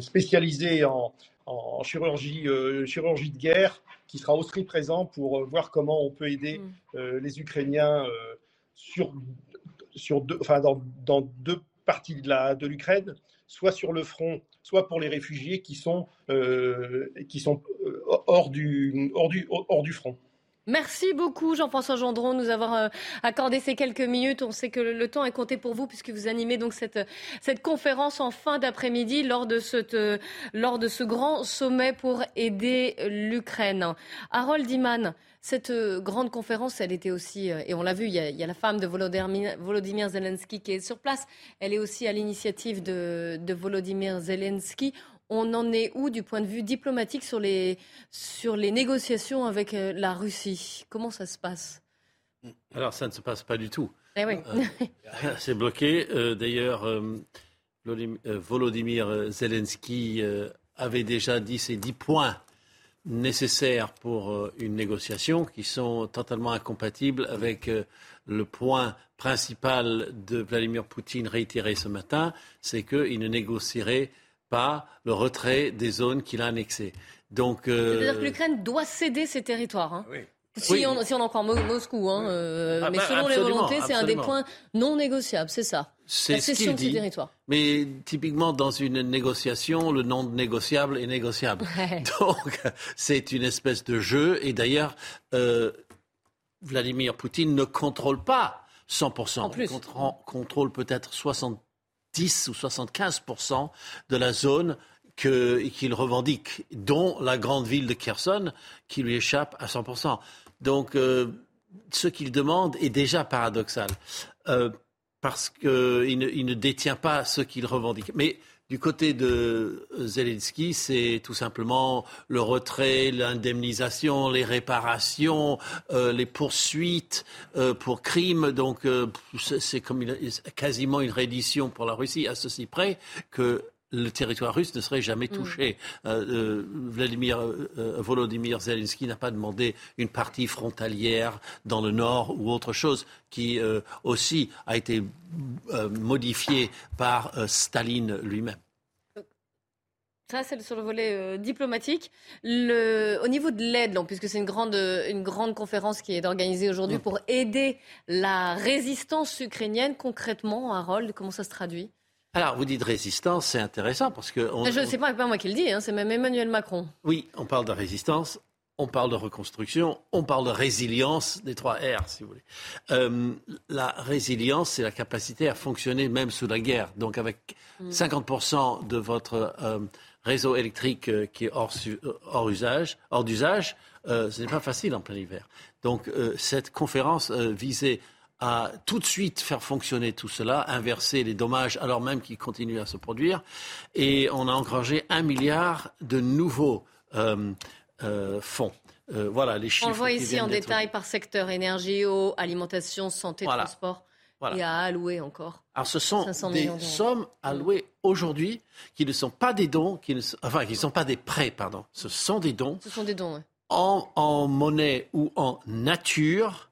spécialisé en, en chirurgie, chirurgie de guerre, qui sera aussi présent pour voir comment on peut aider mm. les Ukrainiens sur, sur deux, enfin, dans, dans deux partie de l'Ukraine, soit sur le front, soit pour les réfugiés qui sont, euh, euh, hors du front. Merci beaucoup Jean-François Gendron de nous avoir euh, accordé ces quelques minutes. On sait que le, temps est compté pour vous puisque vous animez donc cette, cette conférence en fin d'après-midi lors, de lors de ce grand sommet pour aider l'Ukraine. Harold Iman, cette euh, grande conférence, elle était aussi, euh, et on l'a vu, il y, a, la femme de Volodymyr, Zelensky qui est sur place. Elle est aussi à l'initiative de Volodymyr Zelensky. On en est où du point de vue diplomatique sur les, sur les négociations avec euh, la Russie? Comment ça se passe? Alors ça ne se passe pas du tout. Eh oui. C'est bloqué. D'ailleurs, Volodymyr Zelensky avait déjà dit ses dix points nécessaires pour euh, une négociation qui sont totalement incompatibles avec euh, le point principal de Vladimir Poutine réitéré ce matin, c'est qu'il ne négocierait pas le retrait des zones qu'il a annexées. Donc, euh... C'est-à-dire que l'Ukraine doit céder ses territoires. Hein. Oui. Si, on, si, on, en croit Moscou, hein, euh, ah, mais bah, selon les volontés, c'est un des points non négociables, c'est ça. C'est ce qu'il dit. Mais typiquement, dans une négociation, le non négociable est négociable. (laughs) Donc, c'est une espèce de jeu. Et d'ailleurs, euh, Vladimir Poutine ne contrôle pas 100%. En plus. Il contrôle peut-être 70 ou 75% de la zone qu'il revendique, dont la grande ville de Kherson, qui lui échappe à 100%. Donc, euh, ce qu'il demande est déjà paradoxal, euh, parce qu'il ne, ne détient pas ce qu'il revendique. Mais du côté de Zelensky, c'est tout simplement le retrait, l'indemnisation, les réparations, euh, les poursuites pour crimes. Donc, c'est comme quasiment une reddition pour la Russie, à ceci près que le territoire russe ne serait jamais mm. touché. Euh, euh, Vladimir, euh, Volodymyr Zelensky n'a pas demandé une partie frontalière dans le nord ou autre chose qui aussi a été modifiée par Staline lui-même. Ça, c'est sur le volet diplomatique. Le, au niveau de l'aide, puisque c'est une grande, une grande conférence qui est organisée aujourd'hui mm. pour aider la résistance ukrainienne, concrètement, Harold, comment ça se traduit? Alors, vous dites résistance, c'est intéressant parce que. On, je ne sais pas, pas moi qui le dis, hein, c'est même Emmanuel Macron. Oui, on parle de résistance, on parle de reconstruction, on parle de résilience, des trois R, si vous voulez. Euh, la résilience, c'est la capacité à fonctionner même sous la guerre. Donc, avec 50% mm. de votre euh, réseau électrique euh, qui est hors, hors usage, hors d'usage, ce n'est pas facile en plein hiver. Donc, cette conférence visait à tout de suite faire fonctionner tout cela, inverser les dommages alors même qu'ils continuent à se produire. Et on a engrangé un milliard de nouveaux euh, euh, fonds. Euh, voilà les chiffres. On voit ici en détail par secteur énergie, eau, alimentation, santé, transport. Voilà. Et à allouer encore. Alors ce sont des sommes allouées aujourd'hui qui ne sont pas des dons, qui ne enfin qui ne sont pas des prêts, pardon. Ce sont des dons. Ce sont des dons. En, en monnaie ou en nature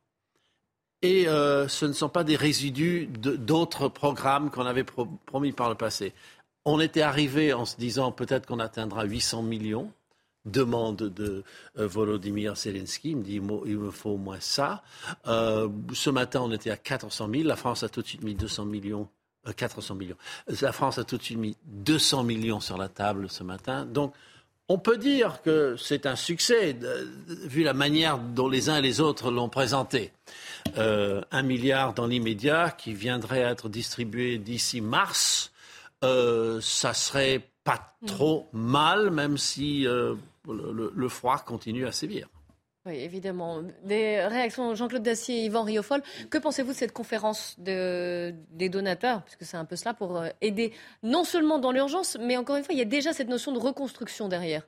et euh, ce ne sont pas des résidus d'autres programmes qu'on avait promis par le passé. On était arrivé en se disant peut-être qu'on atteindra 800 millions. Demande de euh, Volodymyr Zelensky, il me dit il me faut au moins ça. Euh, ce matin, on était à 400 000. La France a tout de suite mis 200 millions 400 millions. La France a tout de suite mis 200 millions sur la table ce matin. Donc, on peut dire que c'est un succès, vu la manière dont les uns et les autres l'ont présenté. Euh, un milliard dans l'immédiat qui viendrait être distribué d'ici mars, euh, ça serait pas trop mal, même si euh, le, froid continue à sévir. Oui, évidemment. Des réactions, Jean-Claude Dacier et Yvan Riofol. Que pensez-vous de cette conférence des donateurs? Puisque c'est un peu cela pour aider, non seulement dans l'urgence, mais encore une fois, il y a déjà cette notion de reconstruction derrière.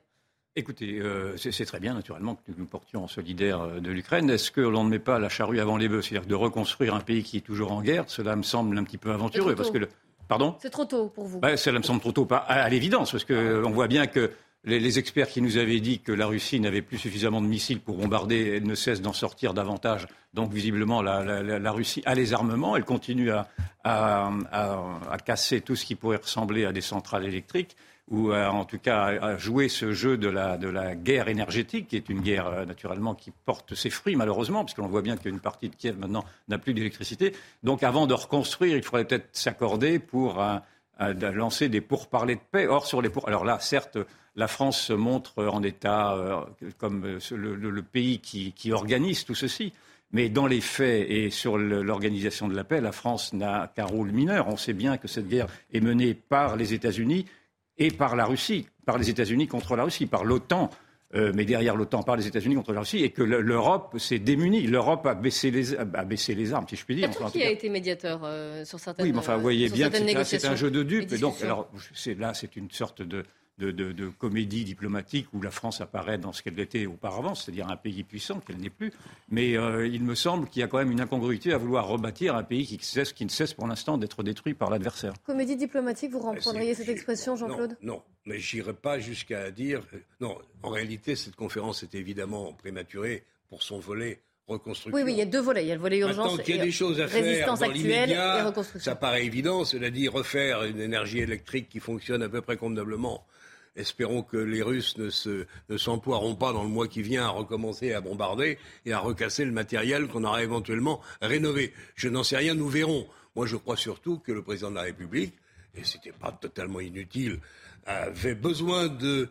Écoutez, euh, c'est très bien, naturellement, que nous nous portions en solidaire euh, de l'Ukraine. Est-ce que l'on ne met pas la charrue avant les bœufs? C'est-à-dire de reconstruire un pays qui est toujours en guerre Cela me semble un petit peu aventureux. Parce que Pardon? C'est trop tôt pour vous bah, Cela me semble trop tôt, à, l'évidence, parce qu'on voit bien que les, experts qui nous avaient dit que la Russie n'avait plus suffisamment de missiles pour bombarder, ne cessent d'en sortir davantage. Donc, visiblement, la, Russie a les armements. Elle continue à casser tout ce qui pourrait ressembler à des centrales électriques ou en tout cas à jouer ce jeu de la, guerre énergétique, qui est une guerre euh, naturellement qui porte ses fruits malheureusement, parce qu'on voit bien qu'une partie de Kiev maintenant n'a plus d'électricité. Donc avant de reconstruire, il faudrait peut-être s'accorder pour euh, euh, lancer des pourparlers de paix. Or, sur les pour... Alors là, certes, la France se montre en état comme le, pays qui, qui, organise tout ceci. Mais dans les faits et sur l'organisation de la paix, la France n'a qu'un rôle mineur. On sait bien que cette guerre est menée par les États-Unis et par la Russie, par les États-Unis contre la Russie, par l'OTAN. Euh, mais derrière l'OTAN, par les États-Unis contre la Russie, et que l'Europe s'est démunie. L'Europe a baissé, les, a baissé les armes, si je puis dire. Enfin, qui a été médiateur euh, sur certaines Oui, mais enfin, vous voyez bien que c'est un, jeu de dupes. Et donc, alors, là, c'est une sorte de, de, comédie diplomatique où la France apparaît dans ce qu'elle était auparavant, c'est-à-dire un pays puissant qu'elle n'est plus. Mais euh, il me semble qu'il y a quand même une incongruité à vouloir rebâtir un pays qui, cesse, qui ne cesse pour l'instant d'être détruit par l'adversaire. Comédie diplomatique, vous reprendriez cette expression, Jean-Claude? non, non, mais j'irai pas jusqu'à dire. Euh, non, en réalité, cette conférence est évidemment prématurée pour son volet reconstruction. Oui, oui, il y a deux volets. Il y a le volet urgence qu'il y a des choses à faire dans l'immédiat, ça paraît évident. Cela dit, refaire une énergie électrique qui fonctionne à peu près convenablement Espérons que les Russes ne, se, s'emploieront pas dans le mois qui vient à recommencer à bombarder et à recasser le matériel qu'on aura éventuellement rénové. Je n'en sais rien, nous verrons. Moi, je crois surtout que le président de la République, et ce n'était pas totalement inutile, avait besoin de,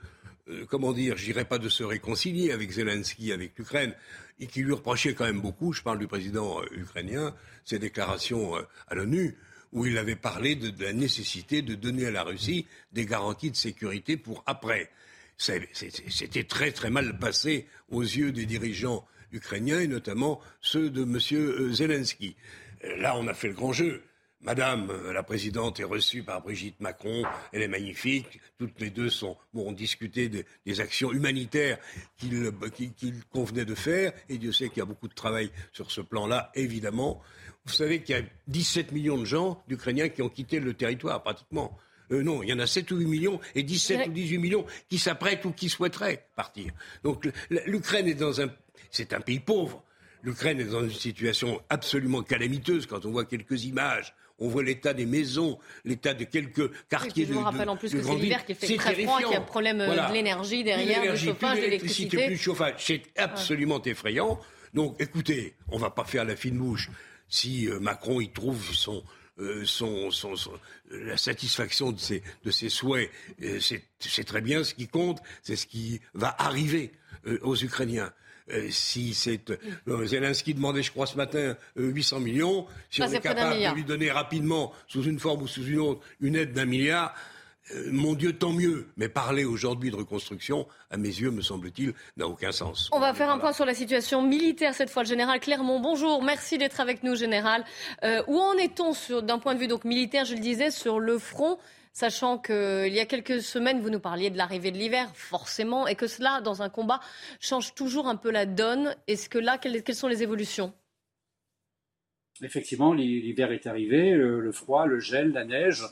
euh, comment dire, je pas de se réconcilier avec Zelensky, avec l'Ukraine, et qui lui reprochait quand même beaucoup, je parle du président euh, ukrainien, ses déclarations euh, à l'ONU, où il avait parlé de, la nécessité de donner à la Russie des garanties de sécurité pour après. C'était très très mal passé aux yeux des dirigeants ukrainiens et notamment ceux de M. Euh, Zelensky. Euh, là, on a fait le grand jeu. Madame euh, la présidente est reçue par Brigitte Macron, elle est magnifique. Toutes les deux sont, ont discuté des actions humanitaires qu'il convenait de faire, et Dieu sait qu'il y a beaucoup de travail sur ce plan-là, évidemment. Vous savez qu'il y a 17 millions de gens, d'Ukrainiens, qui ont quitté le territoire, pratiquement. Euh, non, il y en a 7 ou 8 millions et 17 ou 18 millions qui s'apprêtent ou qui souhaiteraient partir. Donc l'Ukraine est dans un... C'est un pays pauvre. L'Ukraine est dans une situation absolument calamiteuse quand on voit quelques images. On voit l'état des maisons, l'état de quelques quartiers de. Je vous rappelle en plus que c'est l'hiver qui fait très froid, qu'il y a un problème euh, de l'énergie derrière, du chauffage, de l'électricité. Plus chauffage, c'est absolument effrayant. Donc, écoutez, on ne va pas faire la fine bouche si euh, Macron y trouve son, euh, son, son, la satisfaction de ses, de ses souhaits, euh, c'est très bien. Ce qui compte, c'est ce qui va arriver aux Ukrainiens. si c'est Zelensky demandait, je crois, ce matin 800 millions, si on est capable de lui donner rapidement, sous une forme ou sous une autre, une aide d'un milliard, euh, mon Dieu, tant mieux. Mais parler aujourd'hui de reconstruction, à mes yeux, me semble-t-il, n'a aucun sens. On va faire un point sur la situation militaire cette fois. Le général Clermont, bonjour. Merci d'être avec nous, général. Euh, où en est-on d'un point de vue donc militaire, je le disais, sur le front Sachant qu'il y a quelques semaines, vous nous parliez de l'arrivée de l'hiver, forcément, et que cela, dans un combat, change toujours un peu la donne. Est-ce que là, quelles, sont les évolutions? Effectivement, l'hiver est arrivé, le froid, le gel, la neige.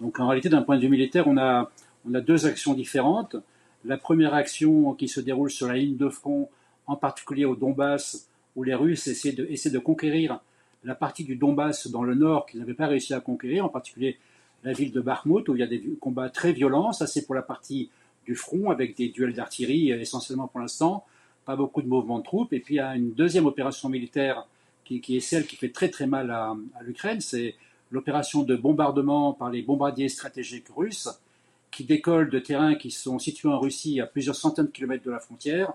Donc en réalité, d'un point de vue militaire, on a, deux actions différentes. La première action qui se déroule sur la ligne de front, en particulier au Donbass, où les Russes essaient de, de conquérir la partie du Donbass dans le nord qu'ils n'avaient pas réussi à conquérir, en particulier la ville de Bakhmut, où il y a des combats très violents. Ça, c'est pour la partie du front, avec des duels d'artillerie essentiellement pour l'instant, pas beaucoup de mouvements de troupes. Et puis il y a une deuxième opération militaire qui, qui est celle qui fait très très mal à, à l'Ukraine, c'est l'opération de bombardement par les bombardiers stratégiques russes qui décollent de terrains qui sont situés en Russie à plusieurs centaines de kilomètres de la frontière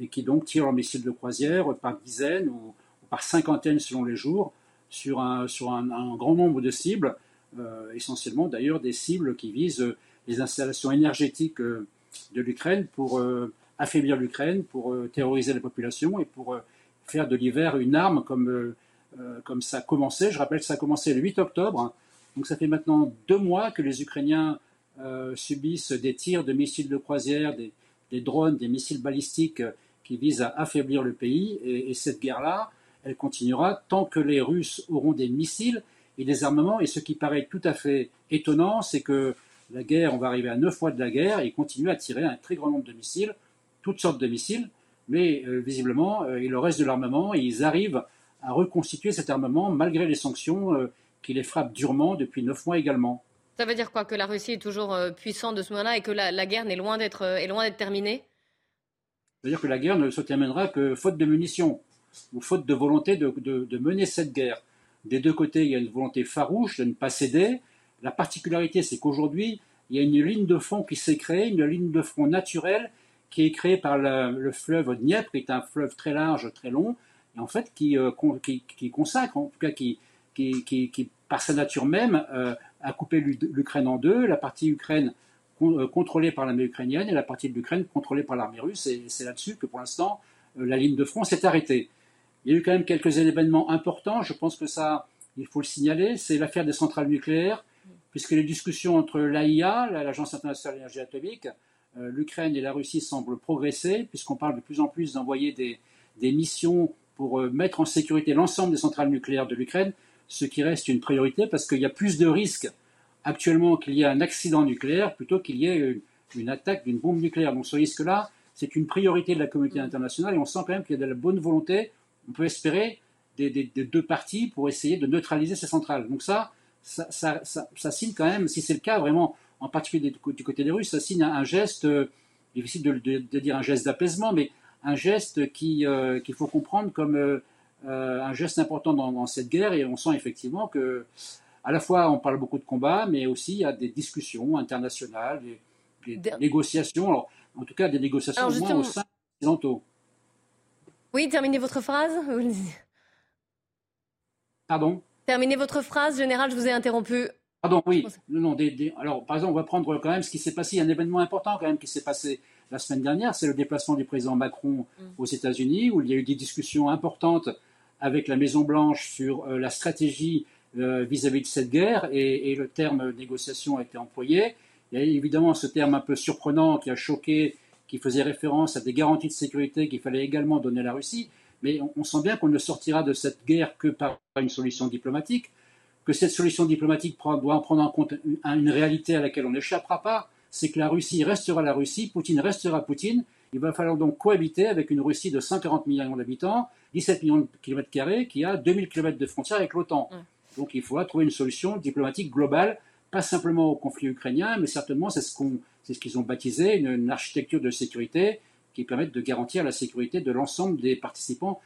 et qui donc tirent leurs missiles de croisière par dizaines ou, par cinquantaines selon les jours sur un, sur un, grand nombre de cibles, euh, essentiellement d'ailleurs des cibles qui visent les installations énergétiques euh, de l'Ukraine pour euh, affaiblir l'Ukraine, pour terroriser la population et pour faire de l'hiver une arme comme euh, comme ça a commencé. Je rappelle que ça a commencé le 8 octobre. Donc ça fait maintenant deux mois que les Ukrainiens euh, subissent des tirs de missiles de croisière, des, drones, des missiles balistiques euh, qui visent à affaiblir le pays. Et, cette guerre-là, elle continuera tant que les Russes auront des missiles et des armements. Et ce qui paraît tout à fait étonnant, c'est que la guerre, on va arriver à neuf mois de la guerre, et ils continuent à tirer un très grand nombre de missiles, toutes sortes de missiles, mais visiblement, il leur reste de l'armement et ils arrivent à reconstituer cet armement malgré les sanctions euh, qui les frappent durement depuis neuf mois également. Ça veut dire quoi Que la Russie est toujours euh, puissante de ce moment-là et que la, guerre est loin d'être euh, terminée? Ça veut dire que la guerre ne se terminera que faute de munitions ou faute de volonté de, de, mener cette guerre. Des deux côtés, il y a une volonté farouche de ne pas céder. La particularité, c'est qu'aujourd'hui, il y a une ligne de front qui s'est créée, une ligne de front naturelle qui est créée par le fleuve Dniepr, qui est un fleuve très large, très long, et en fait qui, euh, qui, qui, consacre, en tout cas qui, qui, par sa nature même, euh, a coupé l'Ukraine en deux, la partie Ukraine euh, contrôlée par l'armée ukrainienne et la partie de l'Ukraine contrôlée par l'armée russe. Et c'est là-dessus que pour l'instant, la ligne de front s'est arrêtée. Il y a eu quand même quelques événements importants, je pense que ça, il faut le signaler, c'est l'affaire des centrales nucléaires, puisque les discussions entre l'AIA, l'Agence internationale de l'énergie atomique, l'Ukraine et la Russie semblent progresser, puisqu'on parle de plus en plus d'envoyer des, des missions pour euh, mettre en sécurité l'ensemble des centrales nucléaires de l'Ukraine, ce qui reste une priorité parce qu'il y a plus de risques actuellement qu'il y ait un accident nucléaire plutôt qu'il y ait une, attaque d'une bombe nucléaire. Donc ce risque-là, c'est une priorité de la communauté mm. internationale et on sent quand même qu'il y a de la bonne volonté, on peut espérer, des, deux parties pour essayer de neutraliser ces centrales. Donc ça, ça, signe quand même, si c'est le cas vraiment, en particulier du côté des Russes, ça signe un, geste, euh, difficile de dire un geste d'apaisement, mais un geste euh, qu'il faut comprendre comme euh, euh, un geste important dans, cette guerre et on sent effectivement que à la fois on parle beaucoup de combats, mais aussi il y a des discussions internationales, des, négociations, en tout cas des négociations au moins au sein des occidentaux. Oui, terminez votre phrase. Pardon? Terminez votre phrase, général, je vous ai interrompu. Pardon, oui. Non, alors, par exemple, on va prendre quand même ce qui s'est passé. Il y a un événement important quand même qui s'est passé la semaine dernière, c'est le déplacement du président Macron mm. aux États-Unis, où il y a eu des discussions importantes avec la Maison-Blanche sur euh, la stratégie euh, vis-à-vis de cette guerre, et, le terme négociation a été employé. Il y a évidemment ce terme un peu surprenant qui a choqué, qui faisait référence à des garanties de sécurité qu'il fallait également donner à la Russie, mais on, sent bien qu'on ne sortira de cette guerre que par une solution diplomatique, que cette solution diplomatique doit prendre en compte une réalité à laquelle on n'échappera pas, c'est que la Russie restera la Russie, Poutine restera Poutine. Il va falloir donc cohabiter avec une Russie de 140 millions d'habitants, 17 millions de kilomètres carrés, qui a 2000 kilomètres de frontières avec l'OTAN. Donc il faudra trouver une solution diplomatique globale, pas simplement au conflit ukrainien, mais certainement c'est ce qu'on, c'est ce qu'ils ont baptisé une, architecture de sécurité qui permette de garantir la sécurité de l'ensemble des participants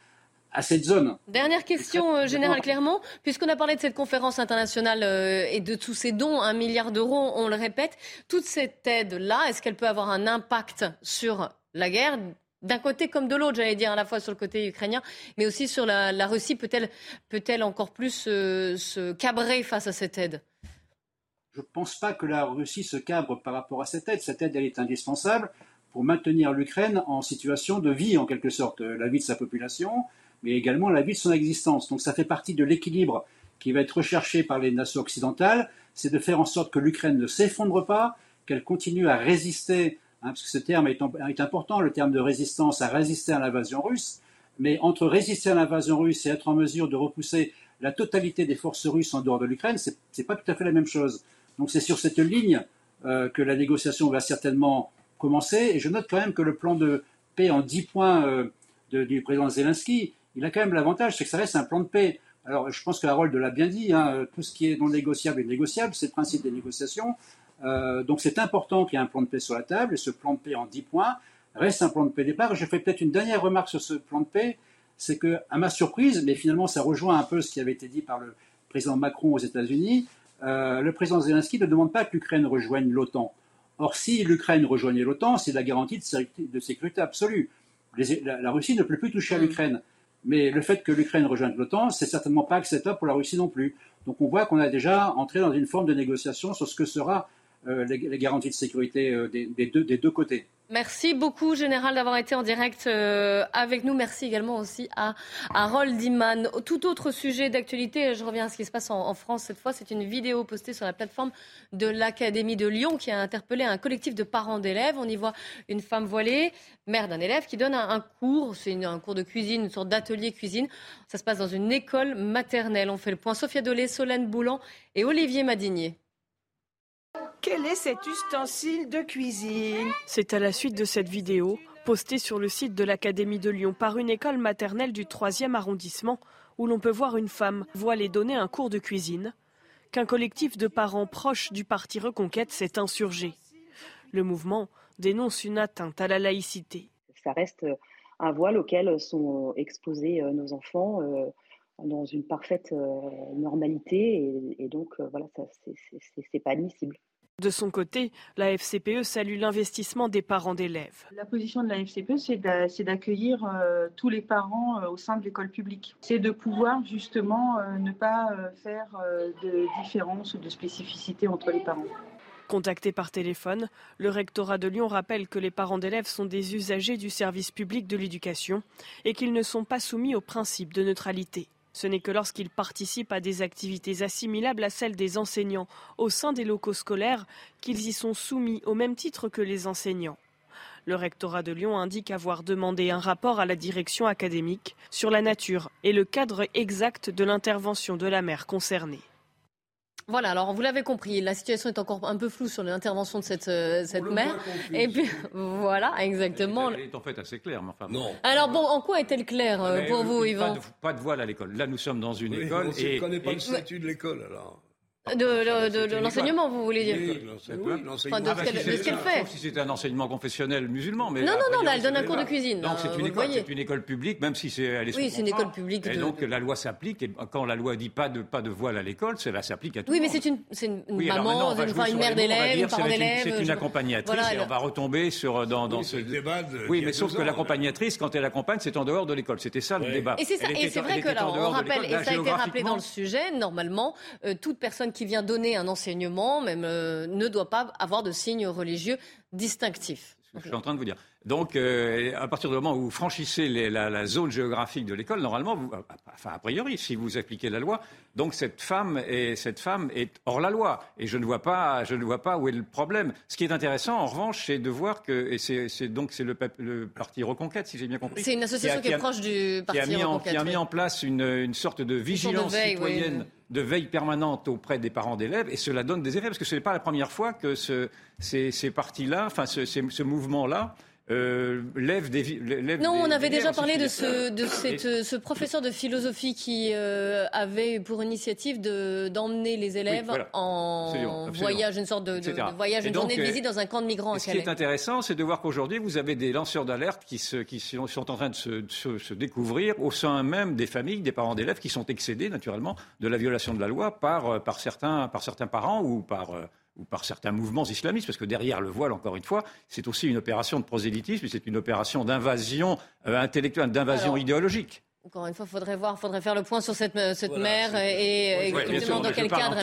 à cette zone. Dernière question, euh, Général Clermont, puisqu'on a parlé de cette conférence internationale euh, et de tous ces dons, un milliard d'euros, on le répète, toute cette aide-là, est-ce qu'elle peut avoir un impact sur la guerre d'un côté comme de l'autre, j'allais dire, à la fois sur le côté ukrainien, mais aussi sur la, Russie, peut-elle peut encore plus se cabrer face à cette aide? Je ne pense pas que la Russie se cabre par rapport à cette aide. Cette aide, elle est indispensable pour maintenir l'Ukraine en situation de vie, en quelque sorte, la vie de sa population, mais également la vie de son existence. Donc ça fait partie de l'équilibre qui va être recherché par les nations occidentales, c'est de faire en sorte que l'Ukraine ne s'effondre pas, qu'elle continue à résister, hein, parce que ce terme est, important, le terme de résistance, à résister à l'invasion russe, mais entre résister à l'invasion russe et être en mesure de repousser la totalité des forces russes en dehors de l'Ukraine, ce n'est pas tout à fait la même chose. Donc c'est sur cette ligne euh, que la négociation va certainement commencer. Et je note quand même que le plan de paix en 10 points euh, du président Zelensky, il a quand même l'avantage, c'est que ça reste un plan de paix. Alors je pense que Harold l'a bien dit, hein, tout ce qui est non négociable est négociable, c'est le principe des négociations. Euh, donc c'est important qu'il y ait un plan de paix sur la table, et ce plan de paix en 10 points reste un plan de paix départ. Je fais peut-être une dernière remarque sur ce plan de paix, c'est que, à ma surprise, mais finalement ça rejoint un peu ce qui avait été dit par le président Macron aux États-Unis, euh, le président Zelensky ne demande pas que l'Ukraine rejoigne l'OTAN. Or, si l'Ukraine rejoignait l'OTAN, c'est la garantie de sécurité, absolue. la, Russie ne peut plus toucher à mm. l'Ukraine. Mais le fait que l'Ukraine rejoigne l'OTAN, c'est certainement pas acceptable pour la Russie non plus. Donc on voit qu'on a déjà entré dans une forme de négociation sur ce que sera euh, les, garanties de sécurité euh, des, deux, côtés. Merci beaucoup, Général, d'avoir été en direct euh, avec nous. Merci également aussi à Harold Iman. Tout autre sujet d'actualité, je reviens à ce qui se passe en, France cette fois. C'est une vidéo postée sur la plateforme de l'Académie de Lyon qui a interpellé un collectif de parents d'élèves. On y voit une femme voilée, mère d'un élève, qui donne un, cours. C'est un cours de cuisine, une sorte d'atelier cuisine. Ça se passe dans une école maternelle. On fait le point. Sophia Dolé, Solène Boulan et Olivier Madinier. Quel est cet ustensile de cuisine C'est à la suite de cette vidéo, postée sur le site de l'Académie de Lyon par une école maternelle du 3e arrondissement, où l'on peut voir une femme voilée donner un cours de cuisine, qu'un collectif de parents proches du parti Reconquête s'est insurgé. Le mouvement dénonce une atteinte à la laïcité. Ça reste un voile auquel sont exposés euh, nos enfants euh, dans une parfaite euh, normalité et, donc voilà, c'est pas admissible. De son côté, la FCPE salue l'investissement des parents d'élèves. La position de la FCPE, c'est d'accueillir euh, tous les parents euh, au sein de l'école publique. C'est de pouvoir justement euh, ne pas faire de différence ou de spécificité entre les parents. Contacté par téléphone, le rectorat de Lyon rappelle que les parents d'élèves sont des usagers du service public de l'éducation et qu'ils ne sont pas soumis au principe de neutralité. Ce n'est que lorsqu'ils participent à des activités assimilables à celles des enseignants au sein des locaux scolaires qu'ils y sont soumis au même titre que les enseignants. Le rectorat de Lyon indique avoir demandé un rapport à la direction académique sur la nature et le cadre exact de l'intervention de la mère concernée. Voilà, alors vous l'avez compris, la situation est encore un peu floue sur l'intervention de cette, euh, cette mère. Et puis, voilà, exactement. Elle est en fait assez claire, mais enfin. Non. Alors bon, en quoi est-elle claire euh, pour vous, Yvan pas de, voile à l'école. Là, nous sommes dans une école. On ne connaît pas le statut de l'école, alors. De, l'enseignement, vous voulez dire Oui, enfin, de, ce qu'elle fait. Sauf si c'était un enseignement confessionnel musulman. Mais non, non, non, elle donne un cours de cuisine. Donc c'est une, école, une école publique, même si c'est elle est Oui, c'est une école publique. Et donc la loi s'applique. Et quand la loi dit pas de pas de voile à l'école, cela s'applique à tout Oui, mais c'est une, une, maman, une, mère d'élève, une parent d'élève. C'est une accompagnatrice et on va retomber sur dans ce débat. Oui, mais sauf que l'accompagnatrice, quand elle accompagne, c'est en dehors de l'école. C'était ça le débat. Et c'est vrai que là, on rappelle, et ça a été rappelé dans le sujet, normalement, toute personne qui vient donner un enseignement même, euh, ne doit pas avoir de signes religieux distinctifs. je suis en train de vous dire. Donc, euh, à partir du moment où vous franchissez la, zone géographique de l'école, normalement, vous, euh, enfin, a priori, si vous appliquez la loi, donc cette femme, est, cette femme est hors la loi. Et je ne, vois pas, je ne vois pas où est le problème. Ce qui est intéressant, en revanche, c'est de voir que, et c'est donc c'est le, le, parti Reconquête, si j'ai bien compris. C'est une association qui, est proche du parti qui Reconquête. qui a mis en place une, une sorte de vigilance citoyenne. de veille permanente auprès des parents d'élèves et cela donne des effets parce que ce n'est pas la première fois que ce, ces, ces partis-là, enfin ce, ce mouvement-là euh, lève des, lève Non, on avait déjà parlé de, ce, de cette, ce professeur de philosophie qui euh, avait pour initiative d'emmener les élèves en voyage, une sorte de, de, voyage, une journée de visite dans un camp de migrants. ce qui est intéressant, c'est de voir qu'aujourd'hui, vous avez des lanceurs d'alerte qui, se, qui sont, sont, en train de se, se, découvrir au sein même des familles, des parents d'élèves qui sont excédés naturellement de la violation de la loi par, euh, par, certains, par certains parents ou par ou par certains mouvements islamistes, parce que derrière le voile, encore une fois, c'est aussi une opération de prosélytisme, c'est une opération d'invasion euh, intellectuelle, d'invasion idéologique. Encore une fois, il faudrait voir, faudrait faire le point sur cette, cette mère et, exactement dans quel cadre.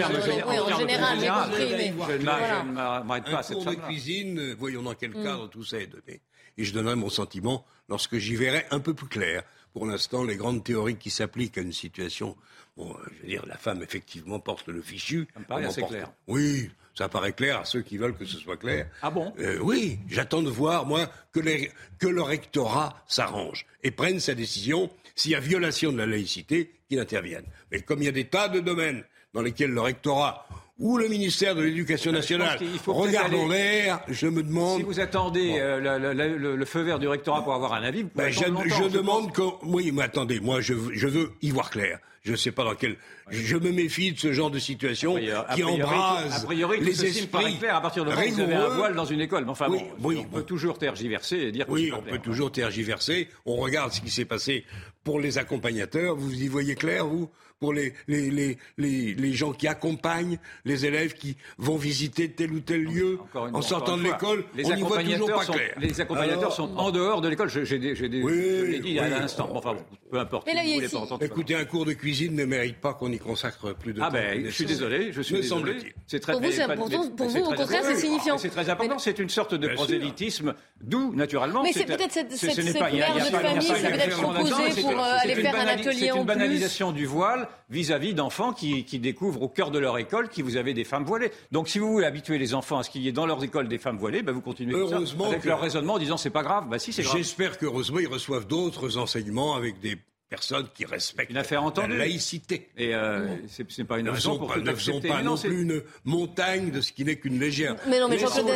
oui, en général, j'ai compris. Mais je ne m'arrête pas à cette de cuisine, voyons dans quel mm. cadre tout ça est donné. Et je donnerai mon sentiment lorsque j'y verrai un peu plus clair. Pour l'instant, les grandes théories qui s'appliquent à une situation, bon, je veux dire, la femme effectivement porte le fichu. Ça me paraît assez clair. Oui, ça paraît clair à ceux qui veulent que ce soit clair. Ah bon? Euh, Oui, j'attends de voir, moi, que, les, que le rectorat s'arrange et prenne sa décision s'il y a violation de la laïcité, qu'il intervienne. Mais comme il y a des tas de domaines dans lesquels le rectorat ou le ministère de l'Éducation nationale regarde en l'air, je me demande... Si vous attendez euh, le, feu vert du rectorat pour avoir un avis, ben, je, je demande que... Oui, mais attendez, moi je, je veux y voir clair. Je ne sais pas dans quel. Je me méfie de ce genre de situation qui embrase a priori, les esprits. Me clair à partir du moment où vous avez un voile dans une école. enfin, bon, on peut toujours tergiverser et dire. Que oui, on peut toujours tergiverser. On regarde ce qui s'est passé pour les accompagnateurs. Vous y voyez clair, vous? Pour les, les, les, les, les gens qui accompagnent les élèves qui vont visiter tel ou tel lieu en sortant de l'école. Les on voit toujours pas clair. Les accompagnateurs sont en dehors de l'école. J'ai oui, dit à l'instant. Enfin, peu importe. Mais là, si vous pas Écoutez, un cours de cuisine ne mérite pas qu'on y consacre plus de ah temps. Ah ben, je suis désolé. Je suis désolé. C'est très. Pour vous, pour vous, au contraire, c'est signifiant. C'est très important. C'est une sorte de prosélytisme, d'où naturellement. Mais c'est peut-être cette mère de famille, c'est peut-être proposé pour aller faire un atelier en plus. C'est une banalisation du voile vis-à-vis d'enfants qui, découvrent au cœur de leur école que vous avez des femmes voilées. Donc si vous voulez habituer les enfants à ce qu'il y ait dans leurs écoles des femmes voilées, ben vous continuez Heureusement avec leur raisonnement en disant c'est pas grave. Bah si c'est grave. J'espère qu'heureusement ils reçoivent d'autres enseignements avec des personnes qui respectent une affaire entendue. la laïcité. Et euh, c'est pas une raison pour pas, ne sont pas non, plus une montagne de ce qui n'est qu'une légère. Mais non, mais Jean-Claude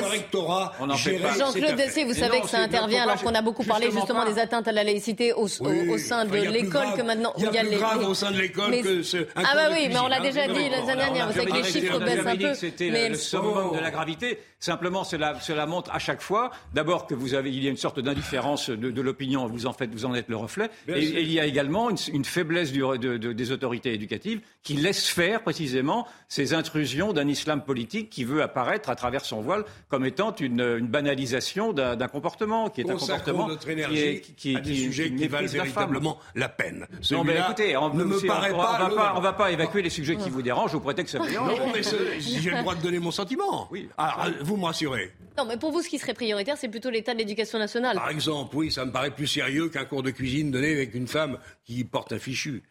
Jean-Claude vous savez que ça intervient alors qu'on a beaucoup parlé justement des atteintes à la laïcité au, sein de l'école que maintenant il y a, plus grave au sein de l'école que ce. Ah bah oui, mais on l'a déjà dit la semaine dernière. Vous savez que les chiffres baissent un peu. C'était le summum de la gravité. Simplement, cela montre à chaque fois, d'abord que vous avez, il y a une sorte d'indifférence de l'opinion. Vous en faites, vous en êtes le reflet. Et il y a également une faiblesse des autorités éducatives qui laissent faire précisément ces intrusions d'un islam politique qui veut apparaître à travers son voile comme étant une, banalisation d'un comportement qui est un comportement qui est qui, à des sujets qui, valent véritablement la peine. Non mais écoutez, on ne me paraît pas, on va pas, évacuer les sujets qui vous dérangent au prétexte que ça dérange. Non mais j'ai le droit de donner mon sentiment. Oui. Alors, vous me rassurez. Non, mais pour vous, ce qui serait prioritaire, c'est plutôt l'état de l'éducation nationale. Par exemple, oui, ça me paraît plus sérieux qu'un cours de cuisine donné avec une femme qui porte un fichu.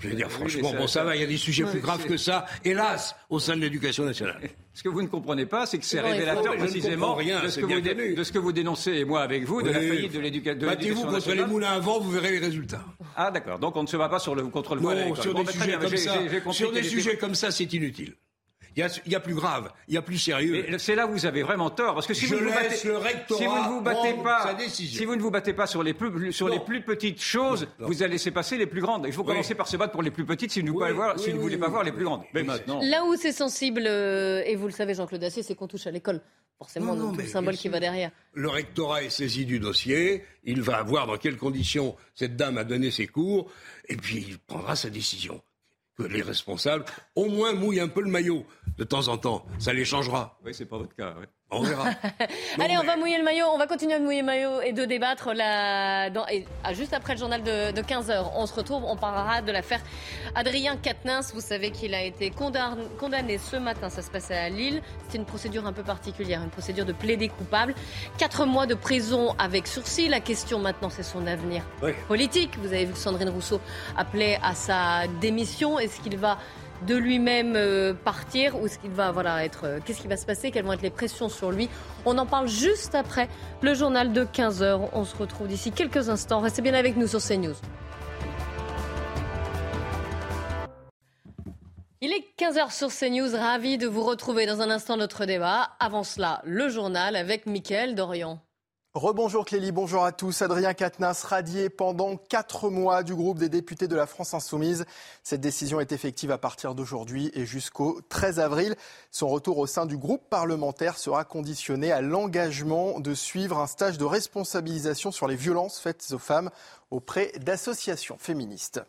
Je veux dire, franchement, bon, ça va, il y a des sujets plus graves que ça, hélas, au sein de l'éducation nationale. Ce que vous ne comprenez pas, c'est que c'est révélateur précisément de, ce que vous de, ce que vous dénoncez, et moi avec vous, de la faillite de l'éducation nationale. Battez-vous contre les moulins avant, vous verrez les résultats. Ah d'accord, donc on ne se va pas sur le, contre le voile. Non, sur des sujets comme ça, sur des sujets comme ça, c'est inutile. Il y, a, plus grave, il y a plus sérieux. C'est là où vous avez vraiment tort, parce que si, vous ne, vous battez, si vous ne vous battez pas, si vous ne vous battez pas sur les plus, sur les plus petites choses, vous allez laisser passer les plus grandes. Il faut commencer par se battre pour les plus petites si vous, ne, voir, si vous voulez pas voir les plus grandes. Mais maintenant. Là où c'est sensible, euh, et vous le savez, Jean-Claude Assier, c'est qu'on touche à l'école. Forcément, non, tout le symbole qui va derrière. Le rectorat est saisi du dossier. Il va voir dans quelles conditions cette dame a donné ses cours, et puis il prendra sa décision les responsables au moins mouillent un peu le maillot de temps en temps. Ça les changera. Oui, c'est pas votre cas. On verra. (laughs) Allez, on va mouiller le maillot. On va continuer de mouiller le maillot et de débattre là. Dans, et, ah, juste après le journal de, 15h, on se retrouve. On parlera de l'affaire Adrien Quatennens. Vous savez qu'il a été condamné, condamné ce matin. Ça se passait à Lille. C'est une procédure un peu particulière, une procédure de plaider coupable. Quatre mois de prison avec sursis. La question maintenant, c'est son avenir politique. Vous avez vu que Sandrine Rousseau appelait à sa démission. Est-ce qu'il va de lui-même euh, partir ou ce qu'il va voilà être euh, qu'est-ce qui va se passer quelles vont être les pressions sur lui. On en parle juste après le journal de 15h on se retrouve d'ici quelques instants. Restez bien avec nous sur CNews. Il est 15h sur CNews, ravi de vous retrouver dans un instant notre débat. Avant cela, le journal avec Mickaël Dorian. Rebonjour Clélie, bonjour à tous. Adrien Quatennens radié pendant quatre mois du groupe des députés de la France Insoumise. Cette décision est effective à partir d'aujourd'hui et jusqu'au 13 avril. Son retour au sein du groupe parlementaire sera conditionné à l'engagement de suivre un stage de responsabilisation sur les violences faites aux femmes auprès d'associations féministes.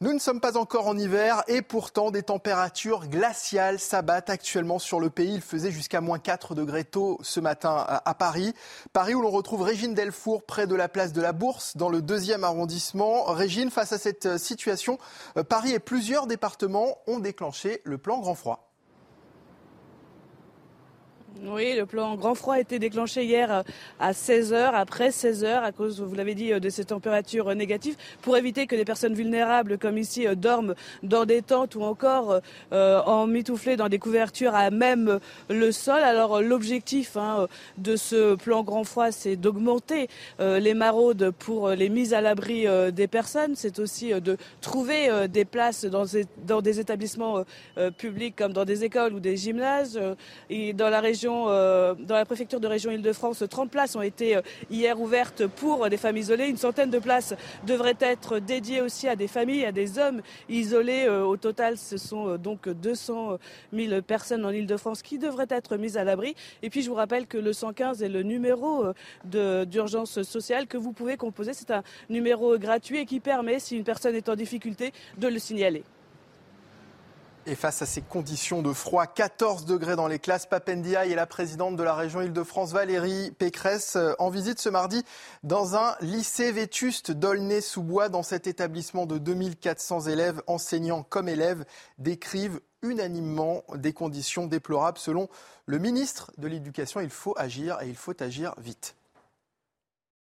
Nous ne sommes pas encore en hiver et pourtant des températures glaciales s'abattent actuellement sur le pays. Il faisait jusqu'à moins 4 degrés tôt ce matin à Paris. Paris où l'on retrouve Régine Delfour près de la place de la Bourse dans le deuxième arrondissement. Régine, face à cette situation, euh, Paris et plusieurs départements ont déclenché le plan grand froid. Oui, le plan grand froid a été déclenché hier euh, à 16h, après 16h, à cause, vous l'avez dit, euh, de ces températures euh, négatives, pour éviter que des personnes vulnérables comme ici dorment dans des tentes ou encore euh, en mitouflés dans des couvertures à même le sol. Alors l'objectif hein, de ce plan grand froid, c'est d'augmenter les maraudes pour les mises à l'abri des personnes. C'est aussi de trouver des places dans, dans des établissements publics comme dans des écoles ou des gymnases. et dans la région euh, dans la préfecture de région Île-de-France, 30 places ont été euh, hier ouvertes pour des familles isolées. Une centaine de places devraient être dédiées aussi à des familles, à des hommes isolés. Euh, au total, ce sont donc 200 000 personnes en Île-de-France qui devraient être mises à l'abri. Et puis, je vous rappelle que le 115 est le numéro d'urgence sociale que vous pouvez composer. C'est un numéro gratuit et qui permet, si une personne est en difficulté, de le signaler. Et face à ces conditions de froid, 14 degrés dans les classes, Papendia et la présidente de la région Île-de-France, Valérie Pécresse, euh, en visite ce mardi dans un lycée vétuste d'Aulnay-sous-Bois. Dans cet établissement de 2400 élèves, enseignants comme élèves, décrivent unanimement des conditions déplorables. Selon le ministre de l'Éducation, il faut agir et il faut agir vite.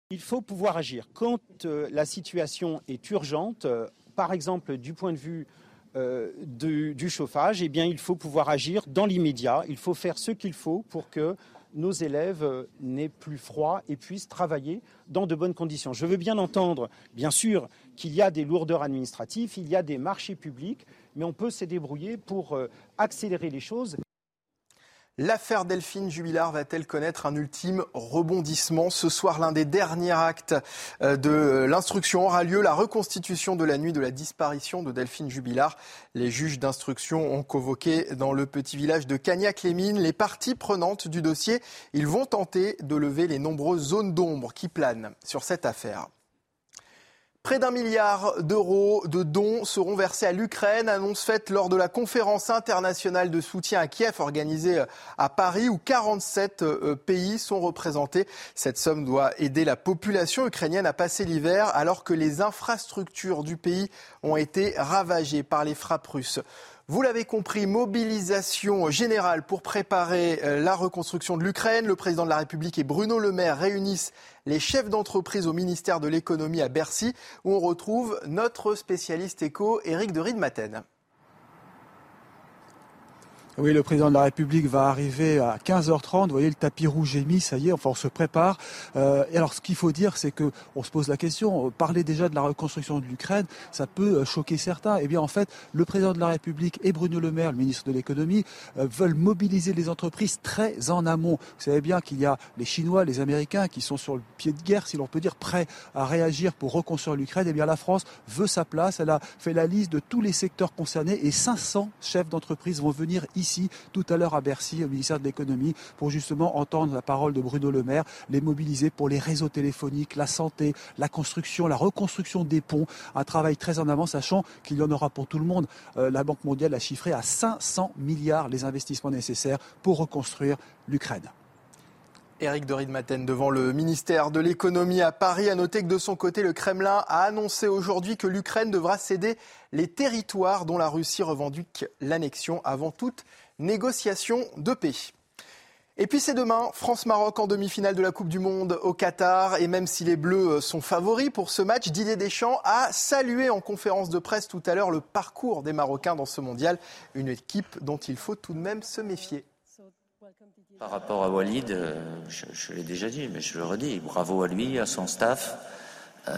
Il faut pouvoir agir. Quand euh, la situation est urgente, euh, par exemple du point de vue euh, du, chauffage, eh bien, il faut pouvoir agir dans l'immédiat. Il faut faire ce qu'il faut pour que nos élèves euh, n'aient plus froid et puissent travailler dans de bonnes conditions. Je veux bien entendre, bien sûr, qu'il y a des lourdeurs administratives, il y a des marchés publics, mais on peut se débrouiller pour euh, accélérer les choses. L'affaire Delphine Jubilard va-t-elle connaître un ultime rebondissement Ce soir, l'un des derniers actes euh, de l'instruction aura lieu, la reconstitution de la nuit de la disparition de Delphine Jubilard. Les juges d'instruction ont convoqué dans le petit village de Cagnac-les-Mines les parties prenantes du dossier. Ils vont tenter de lever les nombreuses zones d'ombre qui planent sur cette affaire. Près d'un milliard d'euros de dons seront versés à l'Ukraine, annonce faite lors de la conférence internationale de soutien à Kiev organisée à Paris où 47 euh, pays sont représentés. Cette somme doit aider la population ukrainienne à passer l'hiver alors que les infrastructures du pays ont été ravagées par les frappes russes. Vous l'avez compris, mobilisation générale pour préparer euh, la reconstruction de l'Ukraine. Le président de la République et Bruno Le Maire réunissent les chefs d'entreprise au ministère de l'économie à Bercy, où on retrouve notre spécialiste éco, Éric de Riedmaten. Oui, le président de la République va arriver à 15h30. Vous voyez, le tapis rouge est mis, ça y est, enfin, on se prépare. Euh, et alors, ce qu'il faut dire, c'est que on se pose la question. Parler déjà de la reconstruction de l'Ukraine, ça peut euh, choquer certains. Eh bien, en fait, le président de la République et Bruno Le Maire, le ministre de l'économie, euh, veulent mobiliser les entreprises très en amont. Vous savez bien qu'il y a les Chinois, les Américains qui sont sur le pied de guerre, si l'on peut dire, prêts à réagir pour reconstruire l'Ukraine. Eh bien, la France veut sa place. Elle a fait la liste de tous les secteurs concernés et 500 chefs d'entreprise vont venir ici tout à l'heure à Bercy, au ministère de l'économie, pour justement entendre la parole de Bruno Le Maire, les mobiliser pour les réseaux téléphoniques, la santé, la construction, la reconstruction des ponts. Un travail très en avant, sachant qu'il y en aura pour tout le monde. Euh, la Banque mondiale a chiffré à 500 milliards les investissements nécessaires pour reconstruire l'Ukraine. Éric de Riedmaten devant le ministère de l'économie à Paris a noté que de son côté, le Kremlin a annoncé aujourd'hui que l'Ukraine devra céder les territoires dont la Russie revendique l'annexion avant toute négociation de paix. Et puis c'est demain, France-Maroc en demi-finale de la Coupe du Monde au Qatar. Et même si les Bleus sont favoris pour ce match, Didier Deschamps a salué en conférence de presse tout à l'heure le parcours des Marocains dans ce mondial. Une équipe dont il faut tout de même se méfier. Par rapport à Walid, euh, je, l'ai déjà dit, mais je le redis, bravo à lui, à son staff. Euh,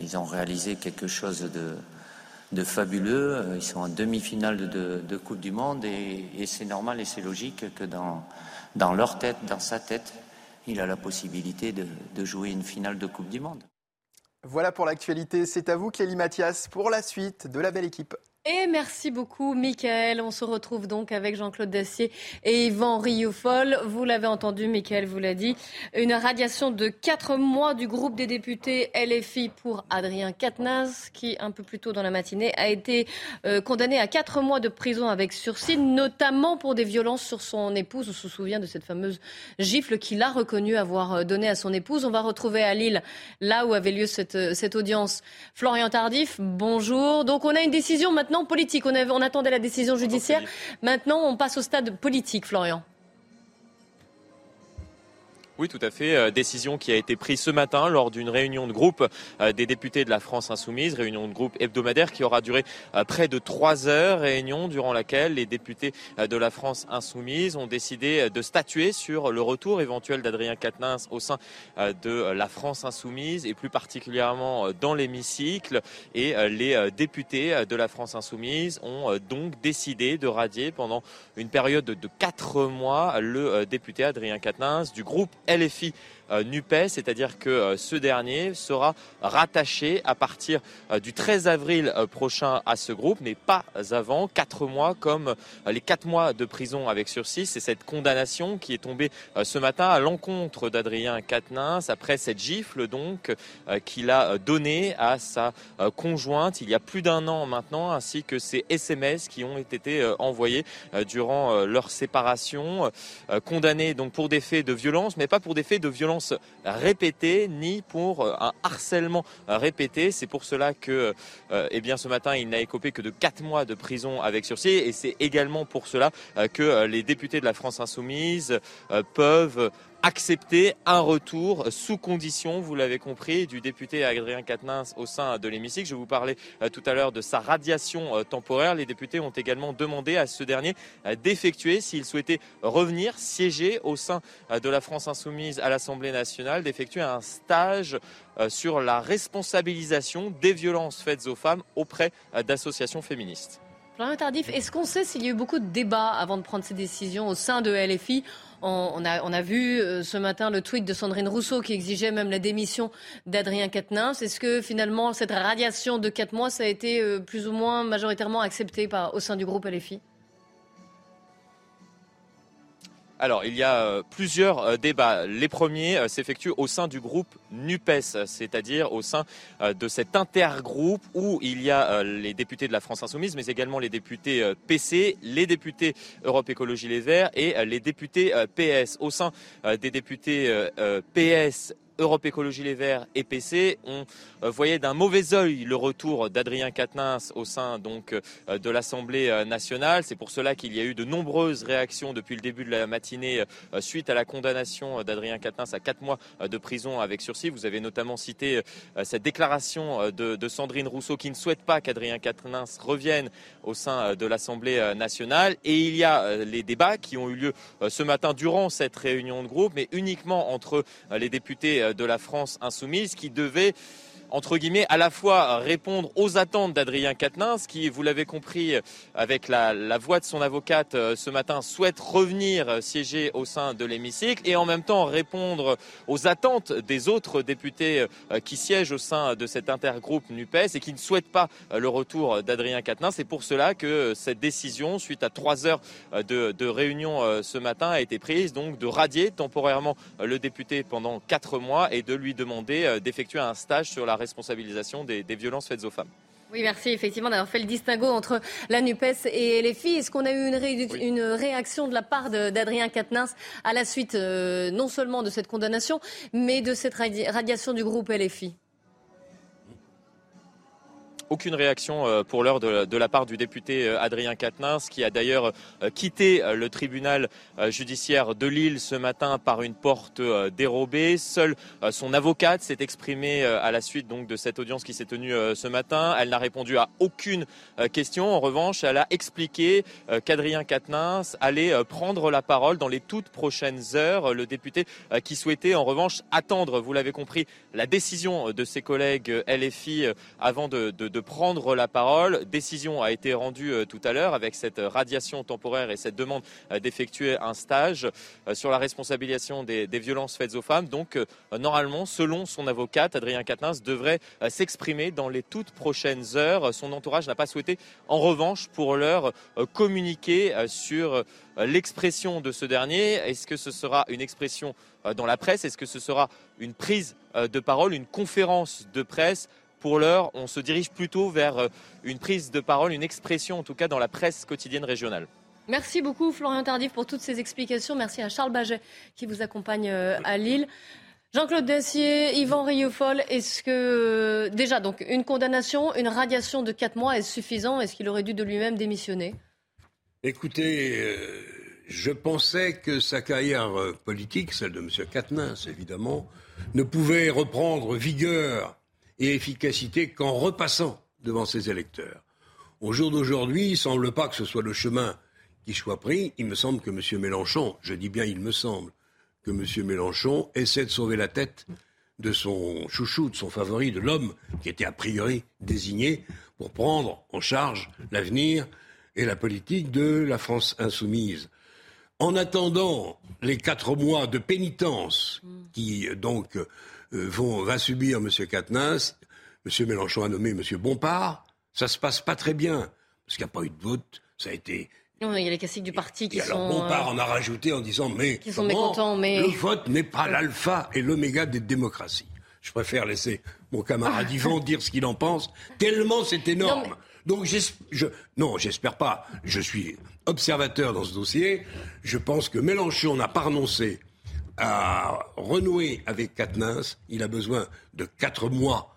ils ont réalisé quelque chose de, fabuleux. Ils sont en demi-finale de, Coupe du Monde et, c'est normal et c'est logique que dans, leur tête, dans sa tête, il a la possibilité de jouer une finale de Coupe du Monde. Voilà pour l'actualité. C'est à vous, Kelly Mathias, pour la suite de la belle équipe. Et merci beaucoup, Michael. On se retrouve donc avec Jean-Claude Dacier et Yvan Rioufol. Vous l'avez entendu, Michael vous l'a dit. Une radiation de quatre mois du groupe des députés LFI pour Adrien Quatennens, qui, un peu plus tôt dans la matinée, a été euh, condamné à quatre mois de prison avec sursis, notamment pour des violences sur son épouse. On se souvient de cette fameuse gifle qu'il a reconnu avoir euh, donnée à son épouse. On va retrouver à Lille, là où avait lieu cette, euh, cette audience, Florian Tardif. Bonjour. Donc, on a une décision maintenant politique. On, on attendait la décision judiciaire. Maintenant, on passe au stade politique, Florian. Oui, tout à fait. Euh, décision qui a été prise ce matin lors d'une réunion de groupe euh, des députés de la France Insoumise, réunion de groupe hebdomadaire qui aura duré euh, près de trois heures, réunion durant laquelle les députés de la France Insoumise ont décidé de statuer sur le retour éventuel d'Adrien Quatennens au sein de la France Insoumise et plus particulièrement dans l'hémicycle. Et les députés de la France Insoumise ont donc décidé de radier pendant une période de quatre mois le député Adrien Quatennens du groupe LFI NUPES, c'est-à-dire que euh, ce dernier sera rattaché à partir euh, du 13 avril prochain à ce groupe, mais pas avant, quatre mois comme les quatre mois de prison avec sursis. C'est cette condamnation qui est tombée ce matin à l'encontre d'Adrien Quatennens après cette gifle donc qu'il a donnée à sa conjointe il y a plus d'un an maintenant, ainsi que ces SMS qui ont été envoyés durant leur séparation, condamnés donc pour des faits de violence, mais pas pour des faits de violence répétée ni pour euh, un harcèlement répété. C'est pour cela que euh, eh bien, ce matin, il n'a écopé que de 4 mois de prison avec sursis et c'est également pour cela euh, que les députés de la France insoumise peuvent accepter un retour sous condition, vous l'avez compris, du député Adrien Quatennens au sein de l'hémicycle. Je vous parlais euh, tout à l'heure de sa radiation euh, temporaire. Les députés ont également demandé à ce dernier euh, d'effectuer, s'il souhaitait revenir siéger au sein de la France insoumise à l'Assemblée nationale, d'effectuer un stage sur la responsabilisation des violences faites aux femmes auprès d'associations féministes. Florian Tardif, est-ce qu'on sait s'il y a eu beaucoup de débats avant de prendre ces décisions au sein de LFI on, a, vu euh, ce matin le tweet de Sandrine Rousseau qui exigeait même la démission d'Adrien Quatennens. Est-ce que finalement cette radiation de quatre mois, ça a été euh, plus ou moins majoritairement accepté au sein du groupe LFI Alors, il y a euh, plusieurs euh, débats. Les premiers euh, s'effectuent au sein du groupe NUPES, c'est-à-dire au sein de cet intergroupe où il y a les députés de la France Insoumise, mais également les députés PC, les députés Europe Écologie Les Verts et les députés PS. Au sein des députés PS Europe Écologie Les Verts et PC, on euh, voyait d'un mauvais œil le retour d'Adrien Quatennens au sein donc euh, de l'Assemblée euh, nationale. C'est pour cela qu'il y a eu de nombreuses réactions depuis le début de la matinée suite à la condamnation d'Adrien Quatennens à quatre mois de prison avec sursis. Vous avez notamment cité cette déclaration de, Sandrine Rousseau qui ne souhaite pas qu'Adrien Quatennens revienne au sein de l'Assemblée nationale. Et il y a les débats qui ont eu lieu ce matin durant cette réunion de groupe, mais uniquement entre les députés de la France insoumise qui devait entre guillemets, à la fois répondre aux attentes d'Adrien Quatennens, qui, vous l'avez compris, avec la, voix de son avocate euh, ce matin, souhaite revenir euh, siéger au sein de l'hémicycle, et en même temps répondre aux attentes des autres députés euh, qui siègent au sein de cet intergroupe NUPES et qui ne souhaitent pas le retour d'Adrien Quatennens. C'est pour cela que cette décision, suite à trois heures de, de réunion ce matin, a été prise, donc de radier temporairement le député pendant quatre mois et de lui demander d'effectuer un stage sur la responsabilisation des, violences faites aux femmes. Oui, merci effectivement d'avoir fait le distinguo entre la NUPES et les filles. Est-ce qu'on a eu une, réaction de la part d'Adrien Quatennens à la suite euh, non seulement de cette condamnation, mais de cette radiation du groupe LFI aucune réaction euh, pour l'heure de, la part du député euh, Adrien Quatennens, qui a d'ailleurs euh, quitté le tribunal judiciaire de Lille ce matin par une porte dérobée. Seule son avocate s'est exprimée à la suite donc de cette audience qui s'est tenue ce matin. Elle n'a répondu à aucune question. En revanche, elle a expliqué qu'Adrien Quatennens allait prendre la parole dans les toutes prochaines heures. Le député qui souhaitait en revanche attendre, vous l'avez compris, la décision de ses collègues LFI avant de de prendre la parole. Décision a été rendue tout à l'heure avec cette radiation temporaire et cette demande d'effectuer un stage sur la responsabilisation des, violences faites aux femmes. Donc, normalement, selon son avocate, Adrien Quatennens devrait s'exprimer dans les toutes prochaines heures. Son entourage n'a pas souhaité, en revanche, pour l'heure, communiquer sur l'expression de ce dernier. Est-ce que ce sera une expression euh, dans la presse? Est-ce que ce sera une prise euh, de parole, une conférence de presse? Pour l'heure, on se dirige plutôt vers euh, une prise de parole, une expression en tout cas dans la presse quotidienne régionale. Merci beaucoup Florian Tardif pour toutes ces explications. Merci à Charles Baget qui vous accompagne à Lille. Jean-Claude Dacier, Yvan Rieufol, est-ce que déjà donc une condamnation, une radiation de 4 mois est suffisant? Est-ce qu'il aurait dû de lui-même démissionner? Écoutez, je pensais que sa carrière euh, politique, celle de M. Quatennens évidemment, ne pouvait reprendre vigueur et efficacité qu'en repassant devant ses électeurs. Au jour d'aujourd'hui, il ne semble pas que ce soit le chemin qui soit pris. Il me semble que M. Mélenchon, je dis bien il me semble, que M. Mélenchon essaie de sauver la tête de son chouchou, de son favori, de l'homme qui était a priori désigné pour prendre en charge l'avenir et la politique de la France insoumise. En attendant les quatre mois de pénitence qui donc vont, va subir M. Katnas, M. Mélenchon a nommé M. Bompard, ça se passe pas très bien, parce qu'il n'y a pas eu de vote, ça a été... Non, il y a les classiques du parti qui et sont... Alors Bompard euh, en a rajouté en disant, mais, qui sont mécontents, mais... le vote n'est pas l'alpha et l'oméga des démocraties. Je préfère laisser mon camarade (laughs) Yvan dire ce qu'il en pense, tellement c'est énorme. Donc, je, non, j'espère pas. Je suis observateur dans ce dossier. Je pense que Mélenchon n'a pas renoncé à renouer avec Katnins. Il a besoin de quatre mois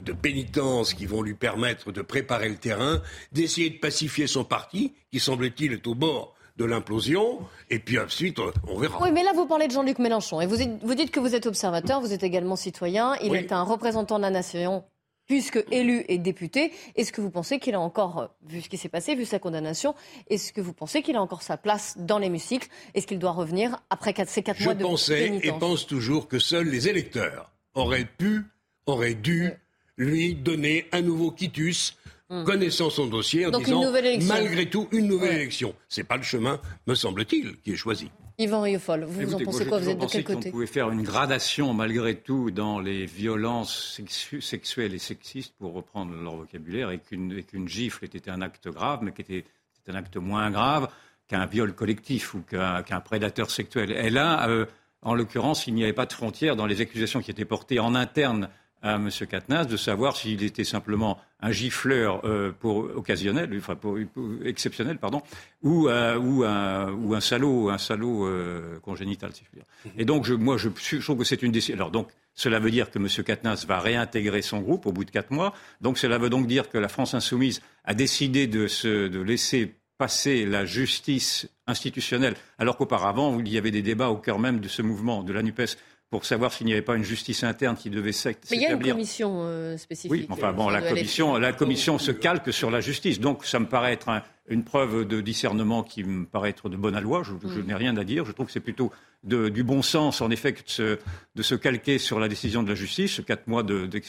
de pénitence qui vont lui permettre de préparer le terrain, d'essayer de pacifier son parti, qui semble-t-il est au bord de l'implosion, et puis ensuite, on verra. Oui, mais là, vous parlez de Jean-Luc Mélenchon, et vous, vous, dites que vous êtes observateur, vous êtes également citoyen, il est un représentant de la nation puisque élu et député, est-ce que vous pensez qu'il a encore, euh, vu ce qui s'est passé, vu sa condamnation, est-ce que vous pensez qu'il a encore sa place dans l'hémicycle? Est-ce qu'il doit revenir après ces quatre mois de Je pensais et pense toujours que seuls les électeurs auraient pu, auraient dû lui donner un nouveau quitus hmm. connaissant son dossier en disant malgré tout une nouvelle élection. Ce n'est pas le chemin, me semble-t-il, qui est choisi. Yvan Riofol, vous, en pensez quoi? Vous êtes de quel côté? On pouvait faire une gradation malgré tout dans les violences sexuelles et sexistes, pour reprendre leur vocabulaire, et qu'une gifle était un acte grave, mais qui était, un acte moins grave qu'un viol collectif ou qu'un prédateur sexuel. Et là, euh, en l'occurrence, il n'y avait pas de frontière dans les accusations qui étaient portées en interne à M. Katnas de savoir s'il était simplement un gifleur euh, pour occasionnel, enfin pour, exceptionnel, pardon, ou, euh, ou, un, ou un salaud, un salaud euh, congénital, si je veux dire. Mhm. Et donc, je, moi, je, trouve que c'est une décision. Alors, donc, cela veut dire que M. Katnas va réintégrer son groupe au bout de quatre mois. Donc, cela veut donc dire que la France insoumise a décidé de, se, de laisser passer la justice institutionnelle, alors qu'auparavant, il y avait des débats au cœur même de ce mouvement, de la NUPES, pour savoir s'il n'y avait pas une justice interne qui devait s'établir. Mais il y a une commission euh, spécifique. Oui, enfin bon, la commission, la commission se calque sur la justice. Donc ça me paraît être une preuve de discernement qui me paraît être de bonne loi. Je, mm. n'ai rien à dire. Je trouve que c'est plutôt du bon sens, en effet, de se, de se, calquer sur la décision de la justice. Quatre mois de, de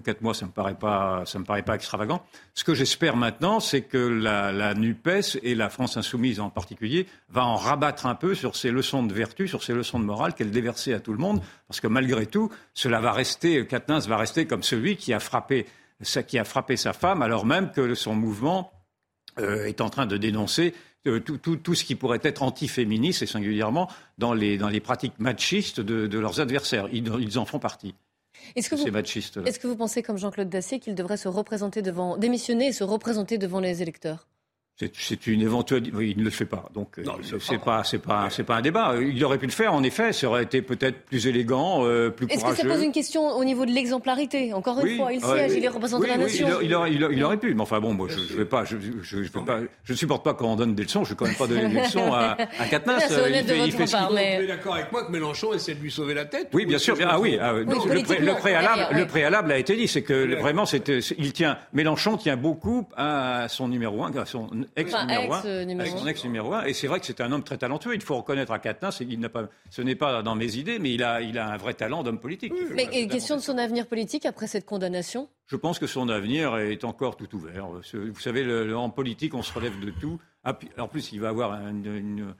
quatre mois, ça ça me paraît pas extravagant. Ce que j'espère maintenant, c'est que la, Nupes et la France insoumise en particulier va en rabattre un peu sur ces leçons de vertu, sur ces leçons de morale qu'elle déversait à tout le monde, parce que malgré tout, cela va rester, Katnins va rester comme celui qui a frappé, qui a frappé sa femme, alors même que son mouvement euh, est en train de dénoncer euh, tout, ce qui pourrait être antiféministe et singulièrement dans les, pratiques machistes de, de leurs adversaires. Ils en font partie. Est-ce que, vous, est-ce que vous pensez, comme Jean-Claude Dacier, qu'il devrait se représenter devant, démissionner et se représenter devant les électeurs? C'est une éventuelle. Oui, il ne le fait pas. Donc, euh, c'est pas, c'est pas, c'est pas un débat. Il aurait pu le faire, en effet. Ça aurait été peut-être plus élégant, euh, plus courageux. Est-ce que ça pose une question au niveau de l'exemplarité? Encore une fois, il siège, il est représentant de la nation. Il, aurait, il, aurait, pu. Mais enfin bon, moi, je, ne vais pas. Je, je, je, pas. Je ne supporte pas quand on donne des leçons. Je ne vais quand même pas donner des leçons à, à (laughs) Katnas. il fait, il part, mais... Vous êtes d'accord avec moi que Mélenchon essaie de lui sauver la tête Oui, bien sûr. Ah oui. Le, préalable, le préalable a été dit. C'est que vraiment, il tient. Mélenchon tient beaucoup à son numéro un, à son ex numéro un, son ex numéro un. Et c'est vrai que c'est un homme très talentueux. Il faut reconnaître à qu'il n'a pas, ce n'est pas dans mes idées, mais il a, il a un vrai talent d'homme politique. Mais question de son avenir politique après cette condamnation? Je pense que son avenir est encore tout ouvert. Vous savez, en politique, on se relève de tout. Ah, en plus, il va avoir une une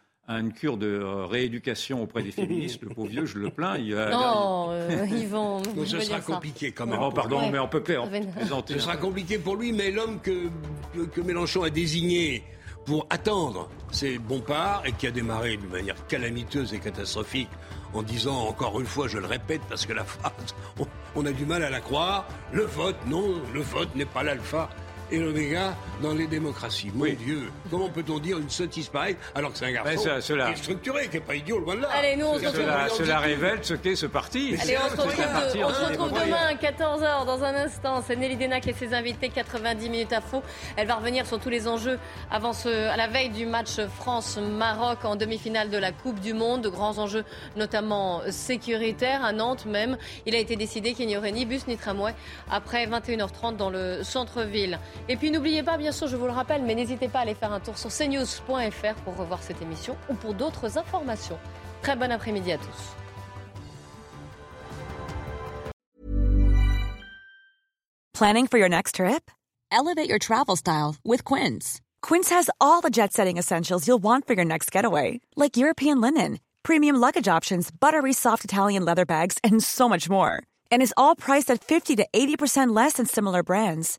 cure de euh, rééducation auprès des féministes. Le pauvre vieux, je le plains. Il non, euh, ils vont. (laughs) ce sera compliqué quand même. Oh, pardon, mais on peut faire. Ce sera compliqué pour lui, mais l'homme que, que Mélenchon a désigné pour attendre c'est Bompard et qui a démarré d'une manière calamiteuse et catastrophique en disant encore une fois, je le répète parce que la phrase, (laughs) on a du mal à la croire, le vote, non, le vote n'est pas l'alpha et l'oméga dans les démocraties. Mon Dieu, comment peut-on dire une sottise pareille alors que c'est un garçon qui est structuré, qui n'est pas idiot, loin de là. Allez, nous, on se cela, cela révèle ce qu'est ce parti. Allez, on se retrouve, demain à 14h dans un instant. C'est Nelly Denac et ses invités, 90 minutes à faux. Elle va revenir sur tous les enjeux avant ce, à la veille du match France-Maroc en demi-finale de la Coupe du Monde. De grands enjeux, notamment sécuritaires, à Nantes même. Il a été décidé qu'il n'y aurait ni bus ni tramway après 21h30 dans le centre-ville. Et puis n'oubliez pas, bien sûr, je vous le rappelle, mais n'hésitez pas à aller faire un tour sur cnews.fr pour revoir cette émission ou pour d'autres informations. Très bon après-midi à tous. Planning for your next trip? Elevate your travel style with Quince. Quince has all the jet setting essentials you'll want for your next getaway, like European linen, premium luggage options, buttery soft Italian leather bags, and so much more. And is all priced at 50 to 80% less than similar brands.